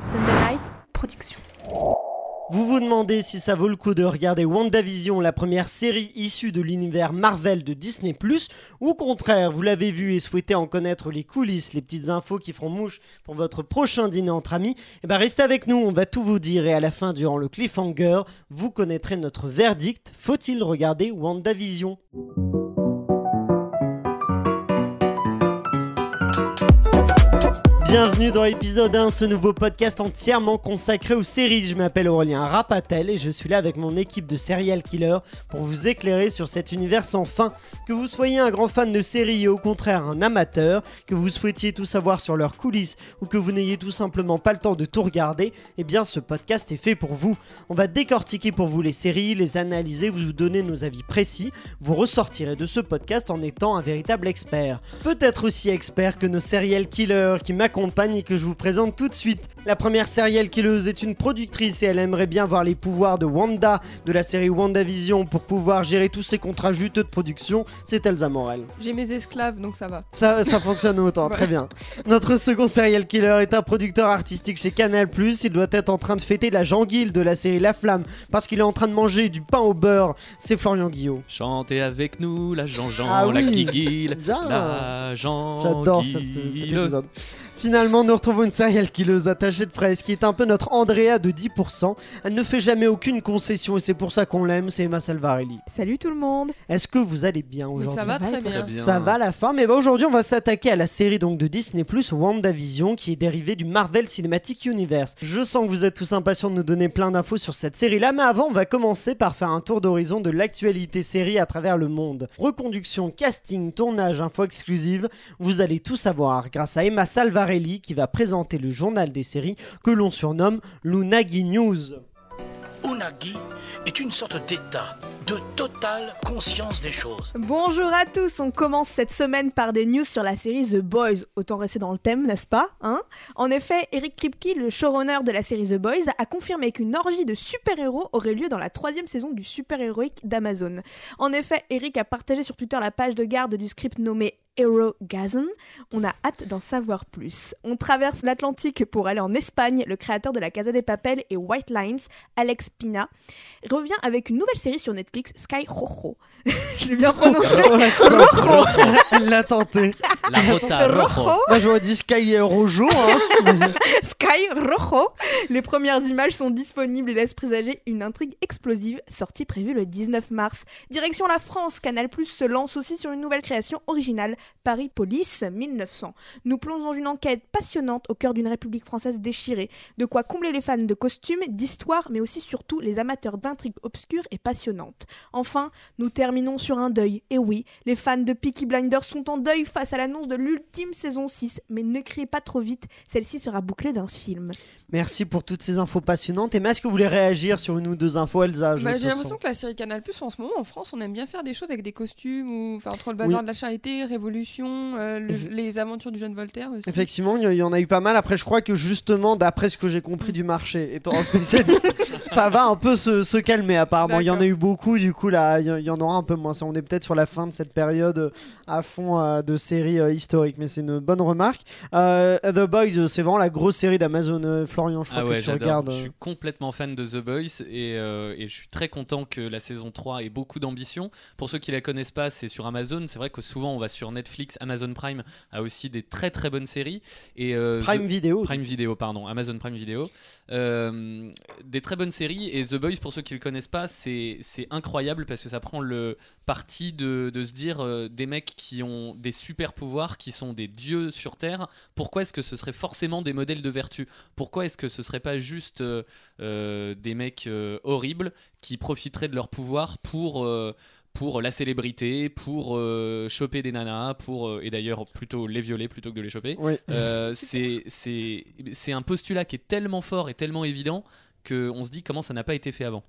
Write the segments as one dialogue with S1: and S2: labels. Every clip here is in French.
S1: Sunday Production.
S2: Vous vous demandez si ça vaut le coup de regarder WandaVision, la première série issue de l'univers Marvel de Disney ⁇ ou au contraire, vous l'avez vu et souhaitez en connaître les coulisses, les petites infos qui feront mouche pour votre prochain dîner entre amis, et ben restez avec nous, on va tout vous dire et à la fin, durant le cliffhanger, vous connaîtrez notre verdict, faut-il regarder WandaVision? Bienvenue dans l'épisode 1, ce nouveau podcast entièrement consacré aux séries. Je m'appelle Aurélien Rapatel et je suis là avec mon équipe de serial killer pour vous éclairer sur cet univers sans fin. Que vous soyez un grand fan de séries et au contraire un amateur, que vous souhaitiez tout savoir sur leurs coulisses ou que vous n'ayez tout simplement pas le temps de tout regarder, eh bien ce podcast est fait pour vous. On va décortiquer pour vous les séries, les analyser, vous donner nos avis précis. Vous ressortirez de ce podcast en étant un véritable expert. Peut-être aussi expert que nos serial killers qui m'accompagnent et que je vous présente tout de suite. La première serial killeuse est une productrice et elle aimerait bien voir les pouvoirs de Wanda de la série WandaVision pour pouvoir gérer tous ses contrats juteux de production. C'est Elsa Morel.
S3: J'ai mes esclaves donc ça va.
S2: Ça, ça fonctionne autant, très bien. Notre second serial killer est un producteur artistique chez Canal+. Il doit être en train de fêter la janguille de la série La Flamme parce qu'il est en train de manger du pain au beurre. C'est Florian Guillot.
S4: Chantez avec nous la Jean-Jean,
S2: Ah
S4: la
S2: oui.
S4: Guiguille,
S2: Bien.
S4: la Jean.
S2: J'adore cette- cet épisode. Finalement, nous retrouvons une serial killeuse attachée de presse qui est un peu notre Andrea de 10%. Elle ne fait jamais aucune concession et c'est pour ça qu'on l'aime, c'est Emma Salvarelli.
S1: Salut tout le monde.
S2: Est-ce que vous allez bien aujourd'hui
S3: ça va très
S1: très
S3: bien.
S4: bien.
S2: Ça va la forme? Et bah aujourd'hui, on va s'attaquer à la série donc de Disney Plus WandaVision qui est dérivée du Marvel Cinematic Universe. Je sens que vous êtes tous impatients de nous donner plein d'infos sur cette série-là, mais avant, on va commencer par faire un tour d'horizon de l'actualité série à travers le monde. Reconduction, casting, tournage, info exclusive, vous allez tout savoir grâce à Emma Salvarelli qui va présenter le journal des séries que l'on surnomme l'Unagi News.
S5: Est une sorte d'état de totale conscience des choses.
S1: Bonjour à tous, on commence cette semaine par des news sur la série The Boys. Autant rester dans le thème, n'est-ce pas hein? En effet, Eric Kripke, le showrunner de la série The Boys, a confirmé qu'une orgie de super-héros aurait lieu dans la troisième saison du super-héroïque d'Amazon. En effet, Eric a partagé sur Twitter la page de garde du script nommé Herogasm. On a hâte d'en savoir plus. On traverse l'Atlantique pour aller en Espagne. Le créateur de la Casa des Papel et White Lines, Alex Pina, revient avec une nouvelle série sur Netflix, Sky Rojo. Je l'ai bien prononcé.
S2: Oh, l'accent. Elle l'a tenté.
S4: La Rota Rojo.
S1: Rojo.
S2: Moi j'aurais dit Sky Rojo. Hein.
S1: Sky Rojo. Les premières images sont disponibles et laissent présager une intrigue explosive, sortie prévue le 19 mars. Direction la France, Canal Plus se lance aussi sur une nouvelle création originale, Paris Police 1900. Nous plongeons dans une enquête passionnante au cœur d'une République française déchirée, de quoi combler les fans de costumes, d'histoire, mais aussi surtout les amateurs obscures et passionnantes. Enfin, nous terminons sur un deuil. Et oui, les fans de Peaky Blinders sont en deuil face à l'annonce de l'ultime saison 6, mais ne criez pas trop vite, celle-ci sera bouclée d'un film.
S2: Merci pour toutes ces infos passionnantes. Et est-ce que vous voulez réagir sur une ou deux infos, Elsa
S3: Bah, j'ai l'impression que la série Canal Plus en ce moment en France, on aime bien faire des choses avec des costumes ou enfin entre le bazar
S2: Oui.
S3: de la charité, Révolution, euh, le- les aventures du jeune Voltaire aussi.
S2: Effectivement, il y- en a eu pas mal. Après, je crois que justement, d'après ce que j'ai compris du marché, étant un spécialiste, ça va un peu se, se calmer apparemment. Il y en a eu beaucoup, du coup, là, il y, en aura un peu moins. On est peut-être sur la fin de cette période euh, à fond euh, de séries euh, historiques, mais c'est une bonne remarque. Euh, The Boys, c'est vraiment la grosse série d'Amazon. Florian, je crois
S4: Ah ouais,
S2: que tu regardes.
S4: Je suis complètement fan de The Boys et, euh, et je suis très content que la saison 3 ait beaucoup d'ambition. Pour ceux qui la connaissent pas, c'est sur Amazon. C'est vrai que souvent on va sur Netflix. Amazon Prime a aussi des très très bonnes séries. Et, euh,
S2: Prime
S4: The-
S2: Video.
S4: Prime Video, pardon, Amazon Prime Video. Euh, des très bonnes séries et The Boys, pour ceux qui le connaissent pas, c'est c'est incroyable parce que ça prend le parti de, de se dire euh, des mecs qui ont des super pouvoirs, qui sont des dieux sur Terre. Pourquoi est-ce que ce serait forcément des modèles de vertu? Pourquoi est-ce que ce serait pas juste euh, euh, des mecs horribles qui profiteraient de leur pouvoir pour pour la célébrité, pour euh, choper des nanas, pour euh, et d'ailleurs plutôt les violer plutôt que de les choper?
S2: Oui.
S4: Euh, c'est c'est c'est un postulat qui est tellement fort et tellement évident que on se dit comment ça n'a pas été fait avant.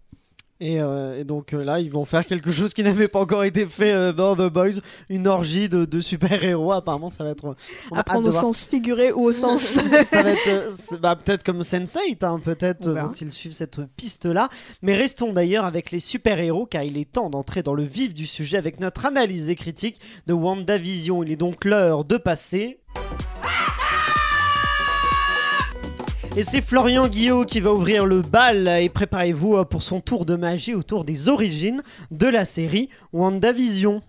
S2: Et, euh, et donc euh, là, ils vont faire quelque chose qui n'avait pas encore été fait euh, dans The Boys, une orgie de, de super-héros. Apparemment, ça va être. on
S1: À prendre au sens figuré ou au sens.
S2: ça va être bah, peut-être comme Sense8, hein, peut-être vont-ils suivre cette piste-là. Mais restons d'ailleurs avec les super-héros, car il est temps d'entrer dans le vif du sujet avec notre analyse et critique de WandaVision. Il est donc l'heure de passer. Et c'est Florian Guillot qui va ouvrir le bal et préparez-vous pour son tour de magie autour des origines de la série WandaVision.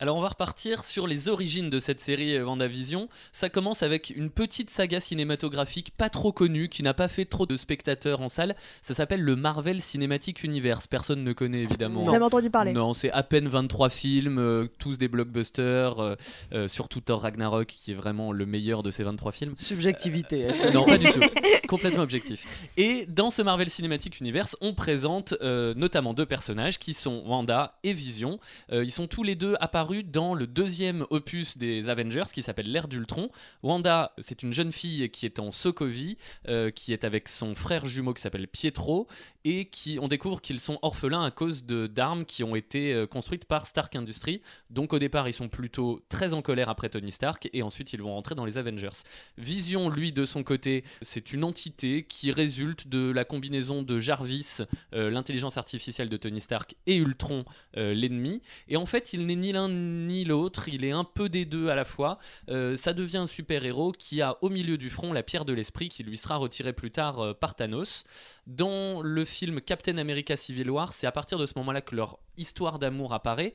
S4: Alors on va repartir sur les origines de cette série euh, WandaVision. Ça commence avec une petite saga cinématographique pas trop connue, qui n'a pas fait trop de spectateurs en salle. Ça s'appelle le Marvel Cinematic Universe. Personne ne connaît évidemment.
S1: Jamais entendu parler.
S4: Non, c'est à peine 23 films, euh, tous des blockbusters, euh, euh, surtout Thor Ragnarok qui est vraiment le meilleur de ces 23 films.
S2: Subjectivité.
S4: Non, pas du tout. Complètement objectif. Et dans ce Marvel Cinematic Universe, on présente euh, notamment deux personnages qui sont Wanda et Vision. Euh, ils sont tous les deux apparus dans le deuxième opus des Avengers qui s'appelle l'ère d'Ultron. Wanda, c'est une jeune fille qui est en Sokovie, euh, qui est avec son frère jumeau qui s'appelle Pietro, et qui on découvre qu'ils sont orphelins à cause d'armes qui ont été euh, construites par Stark Industries. Donc au départ, ils sont plutôt très en colère après Tony Stark, et ensuite ils vont rentrer dans les Avengers. Vision, lui, de son côté, c'est une entité qui résulte de la combinaison de Jarvis, euh, l'intelligence artificielle de Tony Stark, et Ultron, euh, l'ennemi. Et en fait, il n'est ni l'un ni l'autre, il est un peu des deux à la fois. Ça devient un super-héros qui a au milieu du front la pierre de l'esprit qui lui sera retirée plus tard par Thanos. Dans le film Captain America Civil War, c'est à partir de ce moment-là que leur histoire d'amour apparaît.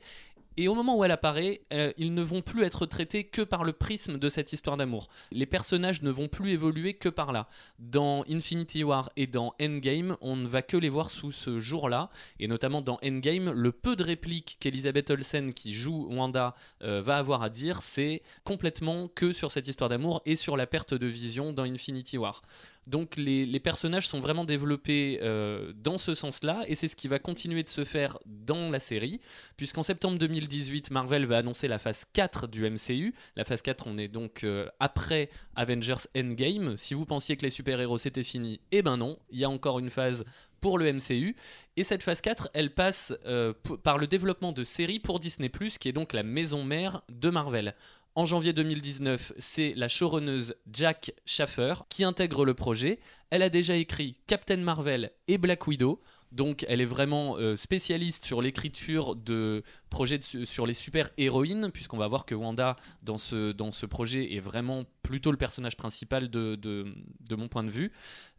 S4: Et au moment où elle apparaît, euh, ils ne vont plus être traités que par le prisme de cette histoire d'amour. Les personnages ne vont plus évoluer que par là. Dans Infinity War et dans Endgame, on ne va que les voir sous ce jour-là. Et notamment dans Endgame, le peu de répliques qu'Elisabeth Olsen, qui joue Wanda, euh, va avoir à dire, c'est complètement que sur cette histoire d'amour et sur la perte de vision dans Infinity War. Donc les, personnages sont vraiment développés euh, dans ce sens-là, et c'est ce qui va continuer de se faire dans la série, puisqu'en septembre 2018, Marvel va annoncer la phase 4 du MCU. La phase 4, on est donc euh, après Avengers Endgame. Si vous pensiez que les super-héros c'était fini, eh ben non, il y a encore une phase pour le MCU. Et cette phase 4, elle passe euh, par le développement de séries pour Disney ⁇ qui est donc la maison mère de Marvel. En janvier 2019, c'est la showrunneuse Jack Schaffer qui intègre le projet. Elle a déjà écrit Captain Marvel et Black Widow. Donc elle est vraiment euh, spécialiste sur l'écriture de projets sur les super-héroïnes, puisqu'on va voir que Wanda, dans ce, dans ce projet, est vraiment plutôt le personnage principal de, de, de mon point de vue.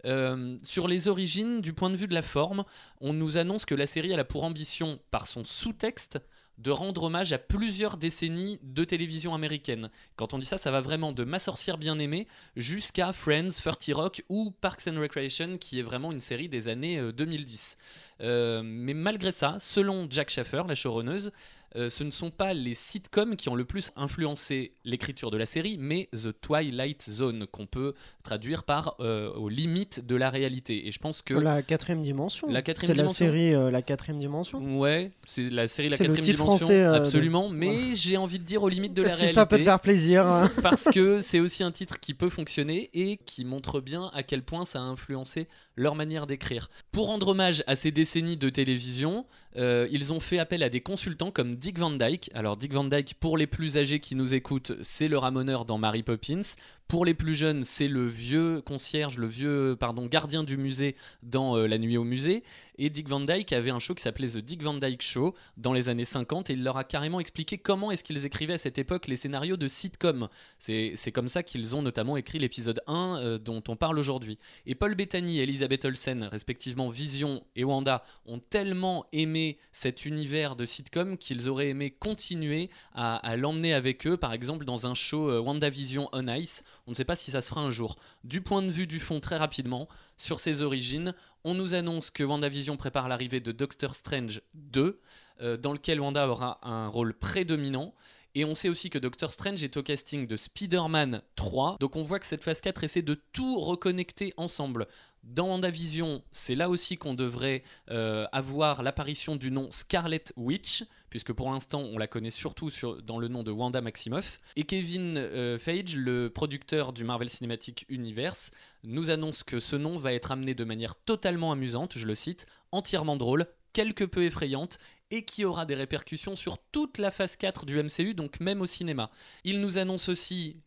S4: Euh, sur les origines, du point de vue de la forme, on nous annonce que la série a pour ambition, par son sous-texte, de rendre hommage à plusieurs décennies de télévision américaine. Quand on dit ça, ça va vraiment de Ma sorcière bien aimée jusqu'à Friends, 30 Rock ou Parks and Recreation, qui est vraiment une série des années euh, 2010. Euh, mais malgré ça, selon Jack Schaffer, la showrunneuse, euh, ce ne sont pas les sitcoms qui ont le plus influencé l'écriture de la série, mais The Twilight Zone, qu'on peut traduire par euh, aux limites de la réalité. Et je pense que
S2: La quatrième dimension.
S4: La quatrième
S2: C'est la série euh, La quatrième dimension.
S4: Ouais, c'est la série La
S2: C'est le
S4: quatrième
S2: titre
S4: dimension,
S2: français, de-
S4: absolument. Mais j'ai envie de dire aux limites de la
S2: si
S4: réalité.
S2: ça peut te faire plaisir. hein.
S4: parce que c'est aussi un titre qui peut fonctionner et qui montre bien à quel point ça a influencé leur manière d'écrire. Pour rendre hommage à ces décennies de télévision, euh, ils ont fait appel à des consultants comme Dick Van Dyke. Alors Dick Van Dyke, pour les plus âgés qui nous écoutent, c'est le ramoneur dans Mary Poppins. Pour les plus jeunes, c'est le vieux concierge, le vieux pardon gardien du musée dans euh, La Nuit au musée. Et Dick Van Dyke avait un show qui s'appelait The Dick Van Dyke Show dans les années 50 et il leur a carrément expliqué comment est-ce qu'ils écrivaient à cette époque les scénarios de sitcom. C'est comme ça qu'ils ont notamment écrit l'épisode 1 euh, dont on parle aujourd'hui. Et Paul Bettany et Elisabeth Olsen, respectivement Vision et Wanda, ont tellement aimé cet univers de sitcom qu'ils auraient aimé continuer à, à l'emmener avec eux, par exemple dans un show euh, WandaVision on Ice. On ne sait pas si ça se fera un jour. Du point de vue du fond, très rapidement, sur ses origines, on nous annonce que WandaVision prépare l'arrivée de Doctor Strange 2, euh, dans lequel Wanda aura un rôle prédominant. Et on sait aussi que Doctor Strange est au casting de Spider-Man 3. Donc on voit que cette phase 4 essaie de tout reconnecter ensemble. Dans WandaVision, c'est là aussi qu'on devrait euh, avoir l'apparition du nom Scarlet Witch, puisque pour l'instant on la connaît surtout sur- dans le nom de Wanda Maximoff. Et Kevin euh, Feige, le producteur du Marvel Cinematic Universe, nous annonce que ce nom va être amené de manière totalement amusante, je le cite, entièrement drôle, quelque peu effrayante, et qui aura des répercussions sur toute la phase 4 du MCU, donc même au cinéma. Il nous annonce aussi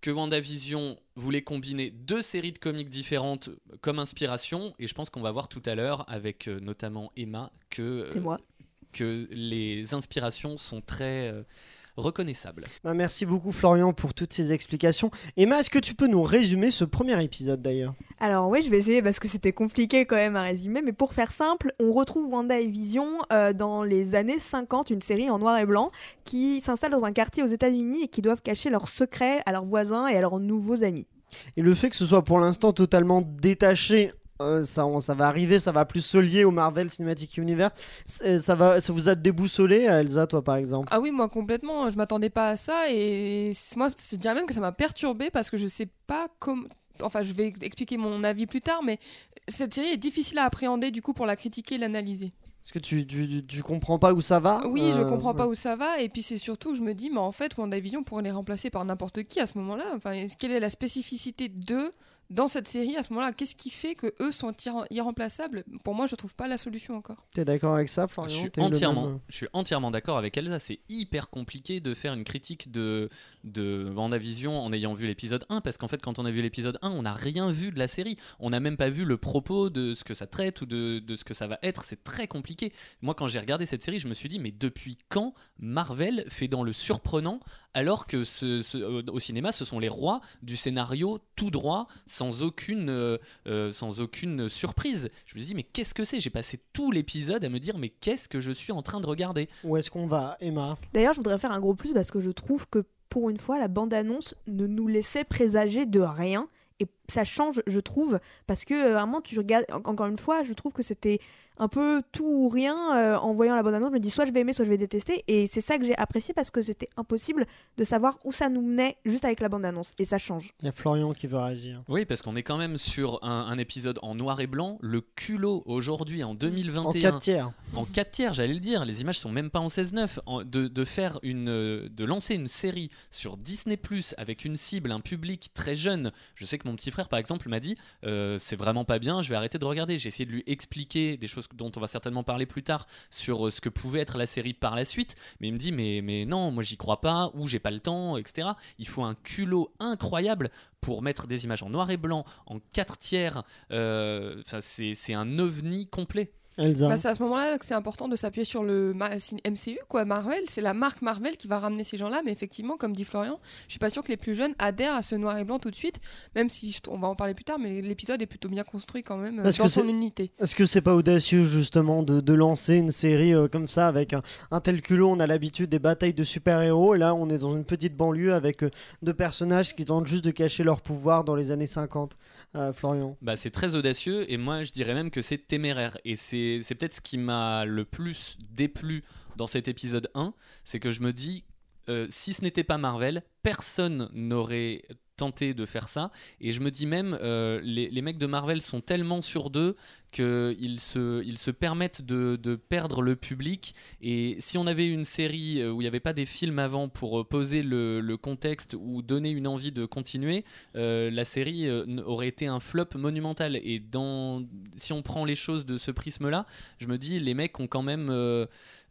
S4: que WandaVision voulait combiner deux séries de comics différentes comme inspiration, et je pense qu'on va voir tout à l'heure, avec euh, notamment Emma, que, euh,
S1: moi.
S4: que les inspirations sont très... euh, reconnaissable.
S2: Bah, merci beaucoup Florian pour toutes ces explications. Emma, est-ce que tu peux nous résumer ce premier épisode d'ailleurs?
S1: Alors oui, je vais essayer parce que c'était compliqué quand même à résumer, mais pour faire simple, on retrouve Wanda et Vision euh, dans les années 50, une série en noir et blanc, qui s'installe dans un quartier aux États-Unis et qui doivent cacher leurs secrets à leurs voisins et à leurs nouveaux amis.
S2: Et le fait que ce soit pour l'instant totalement détaché euh, ça, on- ça va arriver, ça va plus se lier au Marvel Cinematic Universe. C'est- Ça, va, ça vous a déboussolé, Elsa, toi par exemple?
S3: Ah oui, moi complètement, je m'attendais pas à ça et moi je dirais même que ça m'a perturbé parce que je sais pas comment. Enfin, je vais expliquer mon avis plus tard, mais cette série est difficile à appréhender du coup pour la critiquer et l'analyser.
S2: Est-ce que tu, tu, tu- comprends pas où ça va?
S3: Oui, je
S2: Euh,
S3: comprends pas où ça va et puis c'est surtout, je me dis, mais en fait, WandaVision pourrait les remplacer par n'importe qui à ce moment-là. Enfin, quelle est la spécificité d'eux dans cette série à ce moment-là Qu'est-ce qui fait que eux sont irre- irremplaçables? Pour moi, je trouve pas la solution encore.
S2: T'es d'accord avec ça, Florian
S4: Je suis
S2: T'es le
S4: entièrement,
S2: même
S4: je suis entièrement d'accord avec Elsa. C'est hyper compliqué de faire une critique de, de WandaVision en ayant vu l'épisode 1 parce qu'en fait, quand on a vu l'épisode 1, on n'a rien vu de la série. On n'a même pas vu le propos de ce que ça traite ou de, de ce que ça va être. C'est très compliqué. Moi, quand j'ai regardé cette série, je me suis dit, mais depuis quand Marvel fait dans le surprenant alors que ce- ce- euh, au cinéma, ce sont les rois du scénario tout droit, sans aucune, euh, euh, sans aucune surprise. Je me dis, mais qu'est-ce que c'est? J'ai passé tout l'épisode à me dire, mais qu'est-ce que je suis en train de regarder?
S2: Où est-ce qu'on va, Emma?
S1: D'ailleurs, je voudrais faire un gros plus parce que je trouve que pour une fois, la bande-annonce ne nous laissait présager de rien. Et ça change, je trouve, parce que euh, vraiment, tu regardes, en- encore une fois, je trouve que c'était un peu tout ou rien. euh, en voyant la bande-annonce, je me dis soit je vais aimer, soit je vais détester. Et c'est ça que j'ai apprécié parce que c'était impossible de savoir où ça nous menait juste avec la bande-annonce. Et ça change.
S2: Il y a Florian qui veut réagir.
S4: Oui, parce qu'on est quand même sur un, un épisode en noir et blanc. Le culot aujourd'hui, en 2021,
S2: En 4 tiers.
S4: en 4 tiers, j'allais le dire, les images sont même pas en 16-9, en- de, de faire une, de lancer une série sur Disney Plus avec une cible, un public très jeune. Je sais que mon petit frère, par exemple, m'a dit euh, c'est vraiment pas bien, je vais arrêter de regarder. J'ai essayé de lui expliquer des choses dont on va certainement parler plus tard sur euh, ce que pouvait être la série par la suite, mais il me dit mais, mais non, moi j'y crois pas, ou j'ai pas le temps, etc. Il faut un culot incroyable pour mettre des images en noir et blanc, en 4 tiers. Euh, c'est un ovni complet.
S2: Elsa.
S3: Bah, c'est à ce moment-là que c'est important de s'appuyer sur le MCU, quoi. Marvel, c'est la marque Marvel qui va ramener ces gens-là, mais effectivement, comme dit Florian, je suis pas sûr que les plus jeunes adhèrent à ce noir et blanc tout de suite, même si je- on va en parler plus tard, mais l'épisode est plutôt bien construit quand même euh,
S2: Parce
S3: dans
S2: que
S3: son unité.
S2: Est-ce que c'est pas audacieux justement de, de lancer une série euh, comme ça avec un, un tel culot On a l'habitude des batailles de super-héros et là on est dans une petite banlieue avec euh, deux personnages qui tentent juste de cacher leur pouvoir dans les années 50. Euh, Florian.
S4: Bah, c'est très audacieux et moi je dirais même que c'est téméraire. Et c'est peut-être ce qui m'a le plus déplu dans cet épisode 1, c'est que je me dis, euh, si ce n'était pas Marvel, personne n'aurait tenté de faire ça. Et je me dis même, euh, les, les mecs de Marvel sont tellement sur d'eux qu'ils se, ils se permettent de, de perdre le public. Et si on avait une série euh, où il n'y avait pas des films avant pour euh, poser le, le contexte ou donner une envie de continuer, la série aurait été un flop monumental. Et dans, si on prend les choses de ce prisme-là, je me dis, les mecs ont quand même.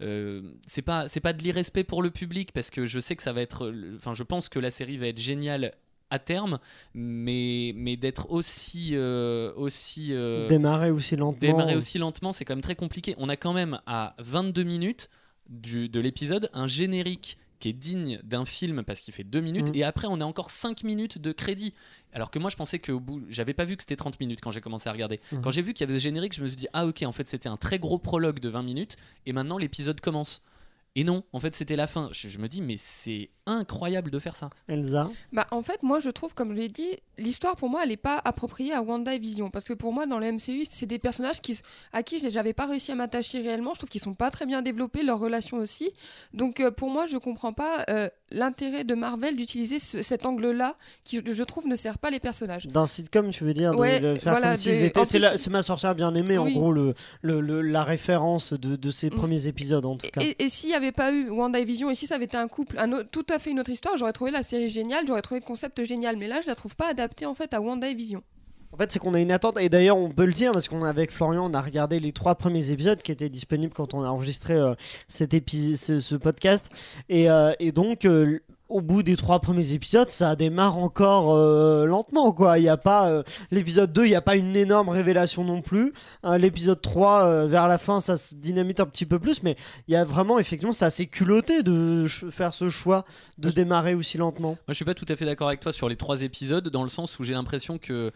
S4: euh, c'est pas, pas de l'irrespect pour le public parce que je sais que ça va être. Enfin, je pense que la série va être géniale à terme, mais, mais d'être aussi. euh, aussi euh,
S2: Démarrer aussi lentement.
S4: démarrer aussi lentement, c'est quand même très compliqué. On a quand même à 22 minutes du, de l'épisode un générique qui est digne d'un film parce qu'il fait 2 minutes
S2: Mhm.
S4: et après on a encore 5 minutes de crédit. Alors que moi je pensais qu'au bout, j'avais pas vu que c'était 30 minutes quand j'ai commencé à regarder.
S2: Mhm.
S4: Quand j'ai vu qu'il y avait ce générique, je me suis dit ah ok en fait c'était un très gros prologue de 20 minutes et maintenant l'épisode commence. Et non, en fait c'était la fin. Je, je me dis mais c'est incroyable de faire ça.
S2: Elsa.
S3: Bah, en fait, moi, je trouve, comme je l'ai dit, l'histoire, pour moi, elle n'est pas appropriée à Wanda et Vision. Parce que pour moi, dans le MCU, c'est des personnages qui, à qui je n'avais pas réussi à m'attacher réellement. Je trouve qu'ils sont pas très bien développés, leurs relations aussi. Donc, euh, pour moi, je comprends pas euh, l'intérêt de Marvel d'utiliser ce- cet angle-là, qui, je trouve, ne sert pas les personnages.
S2: D'un sitcom, tu veux dire,
S3: Ouais,
S2: faire
S3: voilà,
S2: comme s'ils étaient.
S3: en
S2: C'est
S3: plus-
S2: ma sorcière bien aimée, en gros, le, le- le- la référence de, de ces
S3: Mm.
S2: premiers épisodes, en tout cas.
S3: Et, et s'il n'y avait pas eu Wanda et si ça avait été un couple, un tout à fait une autre histoire, j'aurais trouvé la série géniale, j'aurais trouvé le concept génial. Mais là, je la trouve pas adaptée en fait à Wanda et Vision.
S2: En fait, c'est qu'on a une attente, et d'ailleurs, on peut le dire, parce qu'on avec Florian, on a regardé les trois premiers épisodes qui étaient disponibles quand on a enregistré euh, cet ce, podcast. Et, euh, donc, euh, au bout des trois premiers épisodes, ça démarre encore euh, lentement, quoi. Il y a pas euh, l'épisode 2, il n'y a pas une énorme révélation non plus. Euh, l'épisode 3, euh, vers la fin, ça se dynamite un petit peu plus, mais il y a vraiment, effectivement, c'est assez culotté de faire ce choix de démarrer aussi lentement.
S4: Moi, je suis pas tout à fait d'accord avec toi sur les trois épisodes, dans le sens où j'ai l'impression que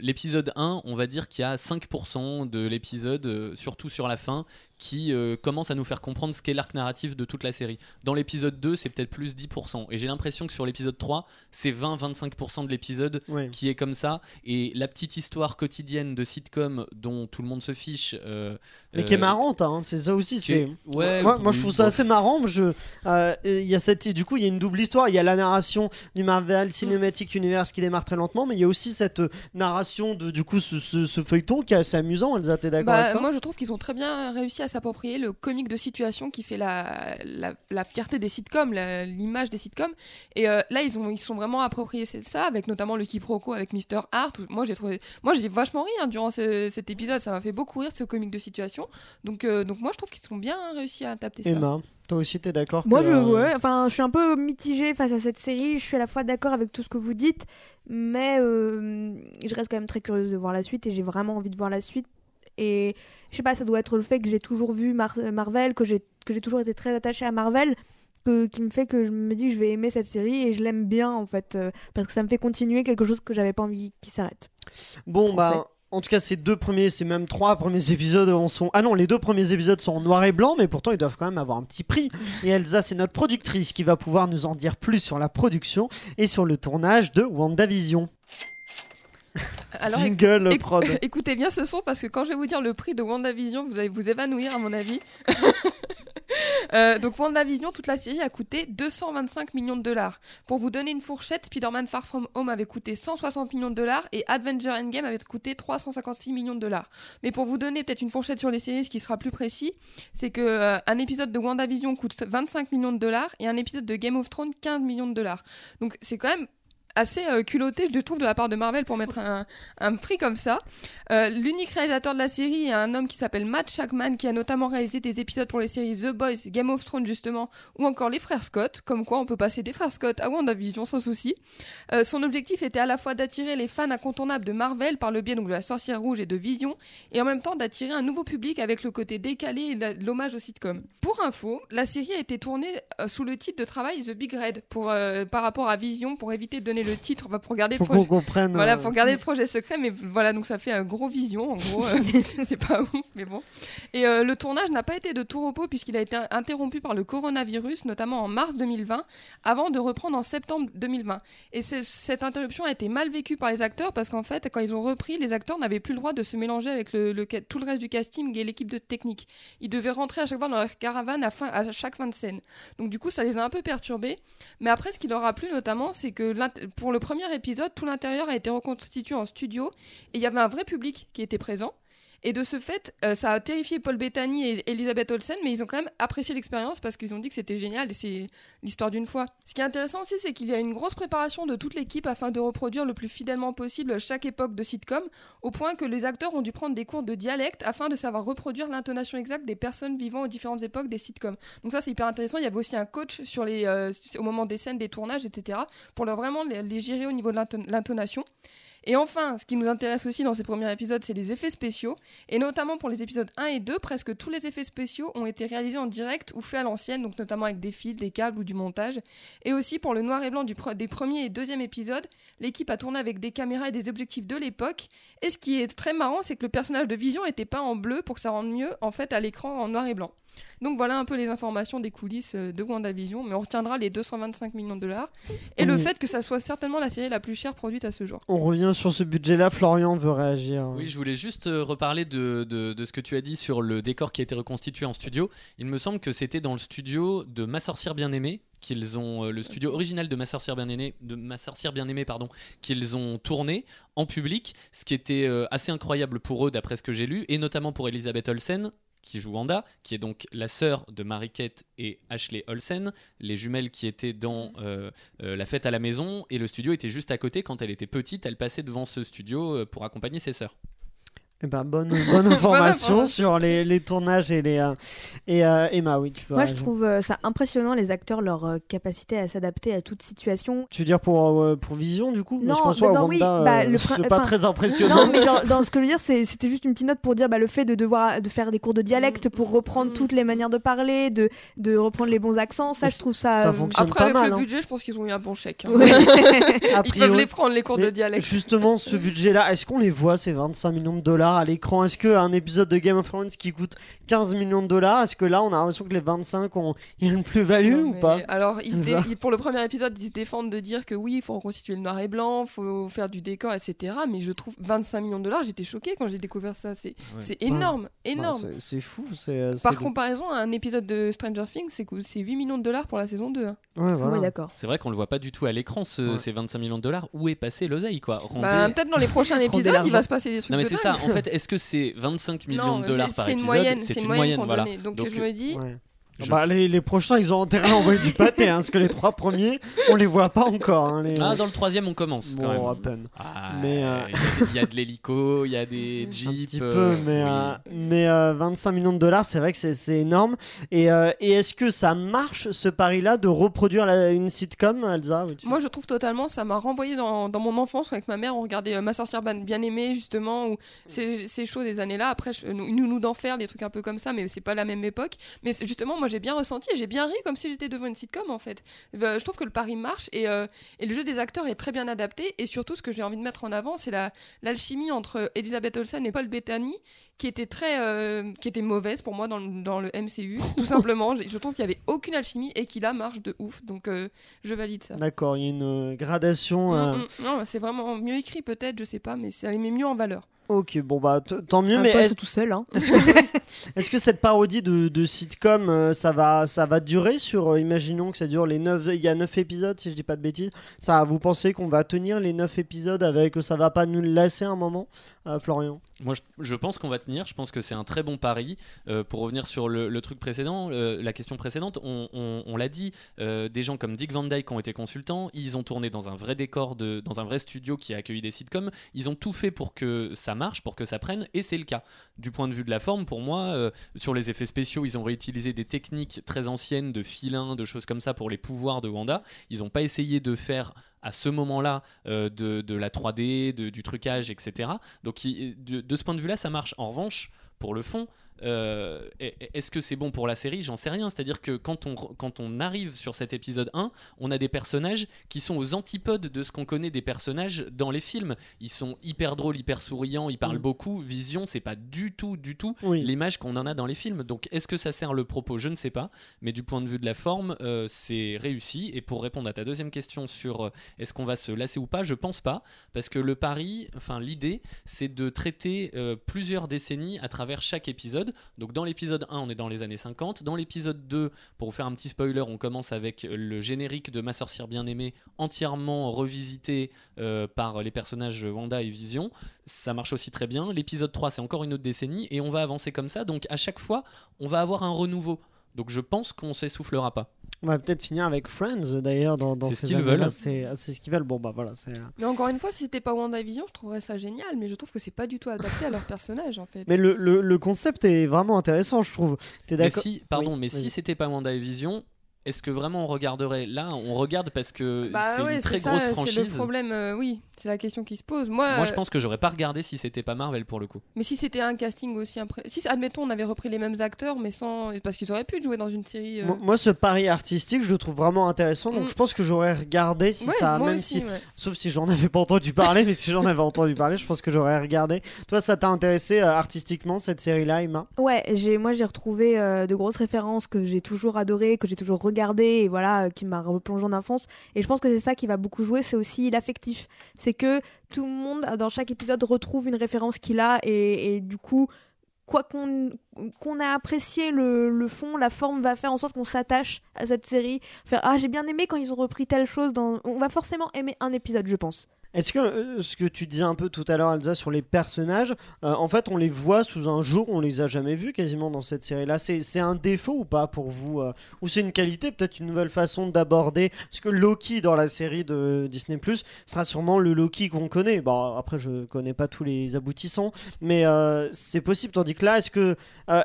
S4: l'épisode 1, on va dire qu'il y a 5% de l'épisode, surtout sur la fin, qui euh, commence à nous faire comprendre ce qu'est l'arc narratif de toute la série. Dans l'épisode 2, c'est peut-être plus 10%. Et j'ai l'impression que sur l'épisode 3, c'est 20-25% de l'épisode
S2: Ouais.
S4: qui est comme ça. Et la petite histoire quotidienne de sitcom dont tout le monde se fiche. euh,
S2: Mais qui est
S4: euh,
S2: marrante, hein, c'est ça aussi. C'est
S4: Ouais,
S2: moi, moi, je trouve ça assez marrant. Je, euh, il y a cette, du coup, il y a une double histoire. Il y a la narration du Marvel Cinematic Universe qui démarre très lentement, mais il y a aussi cette narration de du coup ce, ce- ce feuilleton qui est assez amusant. Elsa, t'es d'accord
S3: Bah,
S2: avec ça?
S3: moi, je trouve qu'ils ont très bien réussi à s'approprier le comique de situation qui fait la, la, la fierté des sitcoms, l'image des sitcoms. Et euh, là, ils ont ils sont vraiment appropriés ça, avec notamment le quiproquo avec Mr. Hart. où Moi, j'ai trouvé, moi, j'ai vachement ri hein, durant ce- cet épisode. Ça m'a fait beaucoup rire ce comique de situation. Donc, euh, donc moi, je trouve qu'ils ont bien réussi à adapter ça.
S2: Emma, toi aussi, t'es d'accord
S1: Moi,
S2: que,
S1: je,
S2: euh,
S1: ouais, enfin, je suis un peu mitigée face à cette série. Je suis à la fois d'accord avec tout ce que vous dites, mais euh, je reste quand même très curieuse de voir la suite et j'ai vraiment envie de voir la suite. Et je sais pas, ça doit être le fait que j'ai toujours vu Mar- Marvel, que j'ai que j'ai toujours été très attachée à Marvel, que, qui me fait que je me dis que je vais aimer cette série et je l'aime bien en fait, euh, parce que ça me fait continuer quelque chose que j'avais pas envie qui s'arrête.
S2: Bon, bah. En tout cas, ces deux premiers, ces même trois premiers épisodes en sont. Ah non, les deux premiers épisodes sont en noir et blanc, mais pourtant ils doivent quand même avoir un petit prix. Et Elsa, c'est notre productrice qui va pouvoir nous en dire plus sur la production et sur le tournage de WandaVision.
S3: Alors,
S2: Jingle
S3: éc-
S2: prod.
S3: Écoutez bien ce son parce que quand je vais vous dire le prix de WandaVision, vous allez vous évanouir à mon avis. Euh, donc WandaVision, toute la série a coûté 225 millions de dollars. Pour vous donner une fourchette, Spider-Man Far From Home avait coûté 160 millions de dollars et Avenger Endgame avait coûté 356 millions de dollars. Mais pour vous donner peut-être une fourchette sur les séries, ce qui sera plus précis, c'est que euh, un épisode de WandaVision coûte 25 millions de dollars et un épisode de Game of Thrones 15 millions de dollars. Donc c'est quand même assez euh, culotté, je trouve, de la part de Marvel pour mettre un, un prix comme ça. Euh, L'unique réalisateur de la série est un homme qui s'appelle Matt Shackman, qui a notamment réalisé des épisodes pour les séries The Boys, Game of Thrones justement, ou encore Les Frères Scott, comme quoi on peut passer des Frères Scott à WandaVision sans souci. Euh, son objectif était à la fois d'attirer les fans incontournables de Marvel par le biais donc, de la Sorcière Rouge et de Vision, et en même temps d'attirer un nouveau public avec le côté décalé et l'hommage au sitcom. Pour info, la série a été tournée sous le titre de travail The Big Red, pour, par rapport à Vision, pour éviter de donner le titre, bah, pour garder le projet.
S2: comprenne.
S3: Voilà,
S2: euh,
S3: pour garder le projet secret, mais voilà, donc ça fait un gros vision, en gros, euh, c'est pas ouf, mais bon. Et euh, le tournage n'a pas été de tout repos puisqu'il a été interrompu par le coronavirus, notamment en mars 2020, avant de reprendre en septembre 2020. Et cette interruption a été mal vécue par les acteurs parce qu'en fait, quand ils ont repris, les acteurs n'avaient plus le droit de se mélanger avec le, le ca- tout le reste du casting et l'équipe de technique. Ils devaient rentrer à chaque fois dans leur caravane à, fin- à chaque fin de scène. Donc du coup, ça les a un peu perturbés. Mais après, ce qui leur a plu notamment, c'est que pour le premier épisode, tout l'intérieur a été reconstitué en studio et il y avait un vrai public qui était présent. Et de ce fait, euh, ça a terrifié Paul Bettany et Elisabeth Olsen, mais ils ont quand même apprécié l'expérience parce qu'ils ont dit que c'était génial et c'est l'histoire d'une fois. Ce qui est intéressant aussi, c'est qu'il y a une grosse préparation de toute l'équipe afin de reproduire le plus fidèlement possible chaque époque de sitcom, au point que les acteurs ont dû prendre des cours de dialecte afin de savoir reproduire l'intonation exacte des personnes vivant aux différentes époques des sitcoms. Donc ça, c'est hyper intéressant. Il y avait aussi un coach euh, au moment des scènes, des tournages, etc., pour leur vraiment les, gérer au niveau de l'inton- l'intonation. Et enfin, ce qui nous intéresse aussi dans ces premiers épisodes, c'est les effets spéciaux. Et notamment pour les épisodes 1 et 2, presque tous les effets spéciaux ont été réalisés en direct ou faits à l'ancienne, donc notamment avec des fils, des câbles ou du montage. Et aussi pour le noir et blanc des premiers et deuxième épisodes, l'équipe a tourné avec des caméras et des objectifs de l'époque. Et ce qui est très marrant, c'est que le personnage de Vision était peint en bleu pour que ça rende mieux en fait à l'écran en noir et blanc. Donc voilà un peu les informations des coulisses euh, de WandaVision, mais on retiendra les 225 millions de dollars et le fait que ça soit certainement la série la plus chère produite à ce jour.
S2: On revient sur ce budget-là. Florian veut réagir.
S4: Oui, je voulais juste euh, reparler de, de- de ce que tu as dit sur le décor qui a été reconstitué en studio. Il me semble que c'était dans le studio de Ma sorcière bien-aimée qu'ils ont euh, le studio original de Ma sorcière bien-aimée de Ma sorcière bien-aimée pardon qu'ils ont tourné en public, ce qui était euh, assez incroyable pour eux d'après ce que j'ai lu et notamment pour Elisabeth Olsen qui joue Wanda, qui est donc la sœur de Marie-Kate et Ashley Olsen, les jumelles qui étaient dans euh, euh, La fête à la maison, et le studio était juste à côté. Quand elle était petite, elle passait devant ce studio euh, pour accompagner ses sœurs.
S2: Eh ben, bonne, bonne information sur les, les tournages et les. euh, et euh, Emma, oui, tu peux
S1: Moi, je trouve euh, ça impressionnant, les acteurs, leur euh, capacité à s'adapter à toute situation.
S2: Tu veux dire pour, euh, pour Vision, du coup?
S1: Non,
S2: Parce
S1: mais dans- oui, bah,
S2: euh, c'est pas très impressionnant.
S1: Non, mais dans, dans ce que je veux dire, c'était juste une petite note pour dire bah, le fait de devoir de faire des cours de dialecte pour reprendre toutes les manières de parler, de, de reprendre les bons accents, ça,
S2: Mais
S1: je trouve ça.
S2: ça fonctionne
S3: Après,
S2: pas
S3: avec
S2: mal,
S3: le
S2: hein.
S3: budget, je pense qu'ils ont eu un bon chèque. hein.
S1: Ouais.
S3: Ils peuvent les prendre, les cours de dialecte.
S2: Justement, ce budget-là, est-ce qu'on les voit ces 25 millions de dollars? À l'écran Est-ce qu'un épisode de Game of Thrones qui coûte 15 millions de dollars, est-ce que là on a l'impression que les 25 ont il y a une plus-value ou pas
S3: Alors, ils dé- pour le premier épisode, ils se défendent de dire que oui, il faut reconstituer le noir et blanc, il faut faire du décor, etc. Mais je trouve 25 millions de dollars, j'étais choquée quand j'ai découvert ça. C'est énorme,
S2: Bah,
S3: énorme.
S2: c'est- C'est fou. euh,
S3: Par comparaison à un épisode de Stranger Things, c'est coût- c'est 8 millions de dollars pour la saison 2. hein.
S2: Ouais, voilà.
S1: Ouais, d'accord.
S4: C'est vrai qu'on le voit pas du tout à l'écran, ce-
S2: Ouais.
S4: ces 25 millions de dollars. Où est passé l'oseille, quoi? Rendez-
S3: Bah, Peut-être dans les prochains épisodes, il va se passer des trucs
S4: Non mais c'est ça, en fait, est-ce que c'est 25 millions
S3: Non,
S4: de dollars
S3: c'est-
S4: par
S3: c'est une
S4: épisode
S3: moyenne,
S4: C'est une
S3: une
S4: moyenne,
S3: qu'on
S4: voilà.
S3: Donc,
S4: Donc,
S3: je me dis,
S2: Ouais.
S4: Je-
S2: Bah, les, les prochains, ils ont intérêt à envoyer du pâté, hein, parce que les trois premiers, on les voit pas encore. hein, les...
S4: Ah, dans le troisième, on commence quand
S2: bon,
S4: même.
S2: à peine.
S4: Ah,
S2: Mais, euh,
S4: il y a de l'hélico, il y a des
S2: Un
S4: jeeps.
S2: petit
S4: euh,
S2: peu, mais,
S4: oui.
S2: euh, mais euh, 25 millions de dollars, c'est vrai que c'est- c'est énorme. Et, euh, et est-ce que ça marche, ce pari-là, de reproduire la- une sitcom, Elsa oui,
S3: Moi, je trouve totalement, ça m'a renvoyé dans, dans mon enfance avec ma mère. On regardait euh, Ma sorcière bien aimée, justement, ou ces, ces shows des années-là. Après, je- nous, nous, d'enfer, des trucs un peu comme ça, mais c'est pas la même époque. Mais c'est- justement, moi, j'ai bien ressenti et j'ai bien ri comme si j'étais devant une sitcom, en fait. Euh, Je trouve que le pari marche et, euh, et le jeu des acteurs est très bien adapté. Et surtout, ce que j'ai envie de mettre en avant, c'est la- l'alchimie entre Elisabeth Olsen et Paul Bettany, qui était très, euh, qui était mauvaise pour moi dans le, dans le MCU, tout simplement. Je trouve qu'il y avait aucune alchimie et qui là marche de ouf. Donc, euh, je valide ça.
S2: D'accord, il y a une gradation.
S3: Mm, mm. Non, c'est vraiment mieux écrit peut-être, je sais pas, mais ça les met mieux en valeur.
S2: Ok, bon bah tant mieux,
S1: En
S2: mais est-ce
S1: c'est tout seul. Hein.
S2: est-ce que, cette parodie de, de sitcom, euh, ça va, ça va durer sur, euh, imaginons que ça dure les 9, il y a 9 épisodes si je dis pas de bêtises, ça, vous pensez qu'on va tenir les 9 épisodes avec, ça va pas nous lasser un moment, euh, Florian?
S4: Moi, je, je pense qu'on va tenir. Je pense que c'est un très bon pari. Euh, pour revenir sur le, le truc précédent, euh, la question précédente, on, on- on l'a dit, euh, des gens comme Dick Van Dyke ont été consultants. Ils ont tourné dans un vrai décor, de, dans un vrai studio qui a accueilli des sitcoms. Ils ont tout fait pour que ça marche, pour que ça prenne, et c'est le cas. Du point de vue de la forme, pour moi, euh, sur les effets spéciaux, ils ont réutilisé des techniques très anciennes de filins, de choses comme ça pour les pouvoirs de Wanda. Ils n'ont pas essayé de faire à ce moment-là euh, de, la 3D, de- du trucage, etc. Donc de ce point de vue-là, ça marche. En revanche, pour le fond, euh, est-ce que c'est bon pour la série? J'en sais rien. C'est-à-dire que quand on, quand on arrive sur cet épisode 1, on a des personnages qui sont aux antipodes de ce qu'on connaît des personnages dans les films. Ils sont hyper drôles, hyper souriants, ils parlent
S2: Mm.
S4: beaucoup. Vision, c'est pas du tout, du tout
S2: Oui.
S4: l'image qu'on en a dans les films. Donc est-ce que ça sert le propos? Je ne sais pas. Mais du point de vue de la forme, euh, c'est réussi. Et pour répondre à ta deuxième question sur euh, est-ce qu'on va se lasser ou pas, je pense pas. Parce que le pari, enfin l'idée, c'est de traiter plusieurs décennies à travers chaque épisode. Donc dans l'épisode 1, on est dans les années 50. Dans l'épisode 2, pour vous faire un petit spoiler, on commence avec le générique de Ma sorcière bien-aimée entièrement revisité euh, par les personnages Wanda et Vision. Ça marche aussi très bien. L'épisode 3, c'est encore une autre décennie et on va avancer comme ça. Donc à chaque fois, on va avoir un renouveau. Donc je pense qu'on s'essoufflera pas.
S2: On va peut-être finir avec Friends d'ailleurs dans, dans
S4: C'est ce
S2: ces
S4: qu'ils
S2: années-là.
S4: veulent.
S2: C'est c'est ce qu'ils veulent. Bon bah voilà, c'est.
S3: Mais encore une fois, si c'était pas WandaVision, je trouverais ça génial, mais je trouve que c'est pas du tout adapté à leur personnage en fait.
S2: Mais le, le, le concept est vraiment intéressant, je trouve. T'es
S4: Mais
S2: d'accord
S4: si, pardon,
S2: Oui,
S4: mais
S2: vas-y.
S4: si c'était pas WandaVision, est-ce que vraiment on regarderait Là, on regarde parce que
S3: Bah
S4: c'est
S3: ouais,
S4: une très
S3: c'est ça,
S4: grosse
S3: c'est le
S4: franchise.
S3: problème, euh, oui, c'est la question qui se pose. Moi,
S4: Moi, je
S3: euh,
S4: pense que j'aurais pas regardé si c'était pas Marvel pour le coup.
S3: mais si c'était un casting aussi impré... si admettons on avait repris les mêmes acteurs mais sans parce qu'ils auraient pu jouer dans une série euh,
S2: Moi, moi, ce pari artistique, je le trouve vraiment intéressant. Donc,
S3: Mm.
S2: je pense que j'aurais regardé si
S3: ouais,
S2: ça,
S3: moi
S2: même
S3: aussi,
S2: si,
S3: ouais.
S2: sauf si j'en avais pas entendu parler, mais si j'en avais entendu parler, je pense que j'aurais regardé. Toi, ça t'a intéressé euh, artistiquement cette série-là, Emma?
S1: Ouais, j'ai, moi j'ai retrouvé euh, de grosses références que j'ai toujours adorées, que j'ai toujours regardées et voilà, euh, qui m'a replongé en enfance. Et je pense que c'est ça qui va beaucoup jouer, c'est aussi l'affectif. C'est que tout le monde, dans chaque épisode, retrouve une référence qu'il a et, du coup, quoi qu'on qu'on a apprécié le, le fond, la forme va faire en sorte qu'on s'attache à cette série. Faire ah j'ai bien aimé quand ils ont repris telle chose. Dans... On va forcément aimer un épisode, je pense.
S2: Est-ce que euh, ce que tu disais un peu tout à l'heure, Elsa, sur les personnages, euh, en fait, on les voit sous un jour, on les a jamais vus quasiment dans cette série-là. C'est un défaut ou pas pour vous euh, Ou c'est une qualité, peut-être une nouvelle façon d'aborder Parce que Loki dans la série de Disney Plus sera sûrement le Loki qu'on connaît. Bon, après, je connais pas tous les aboutissants, mais c'est possible. Tandis que là, est-ce que,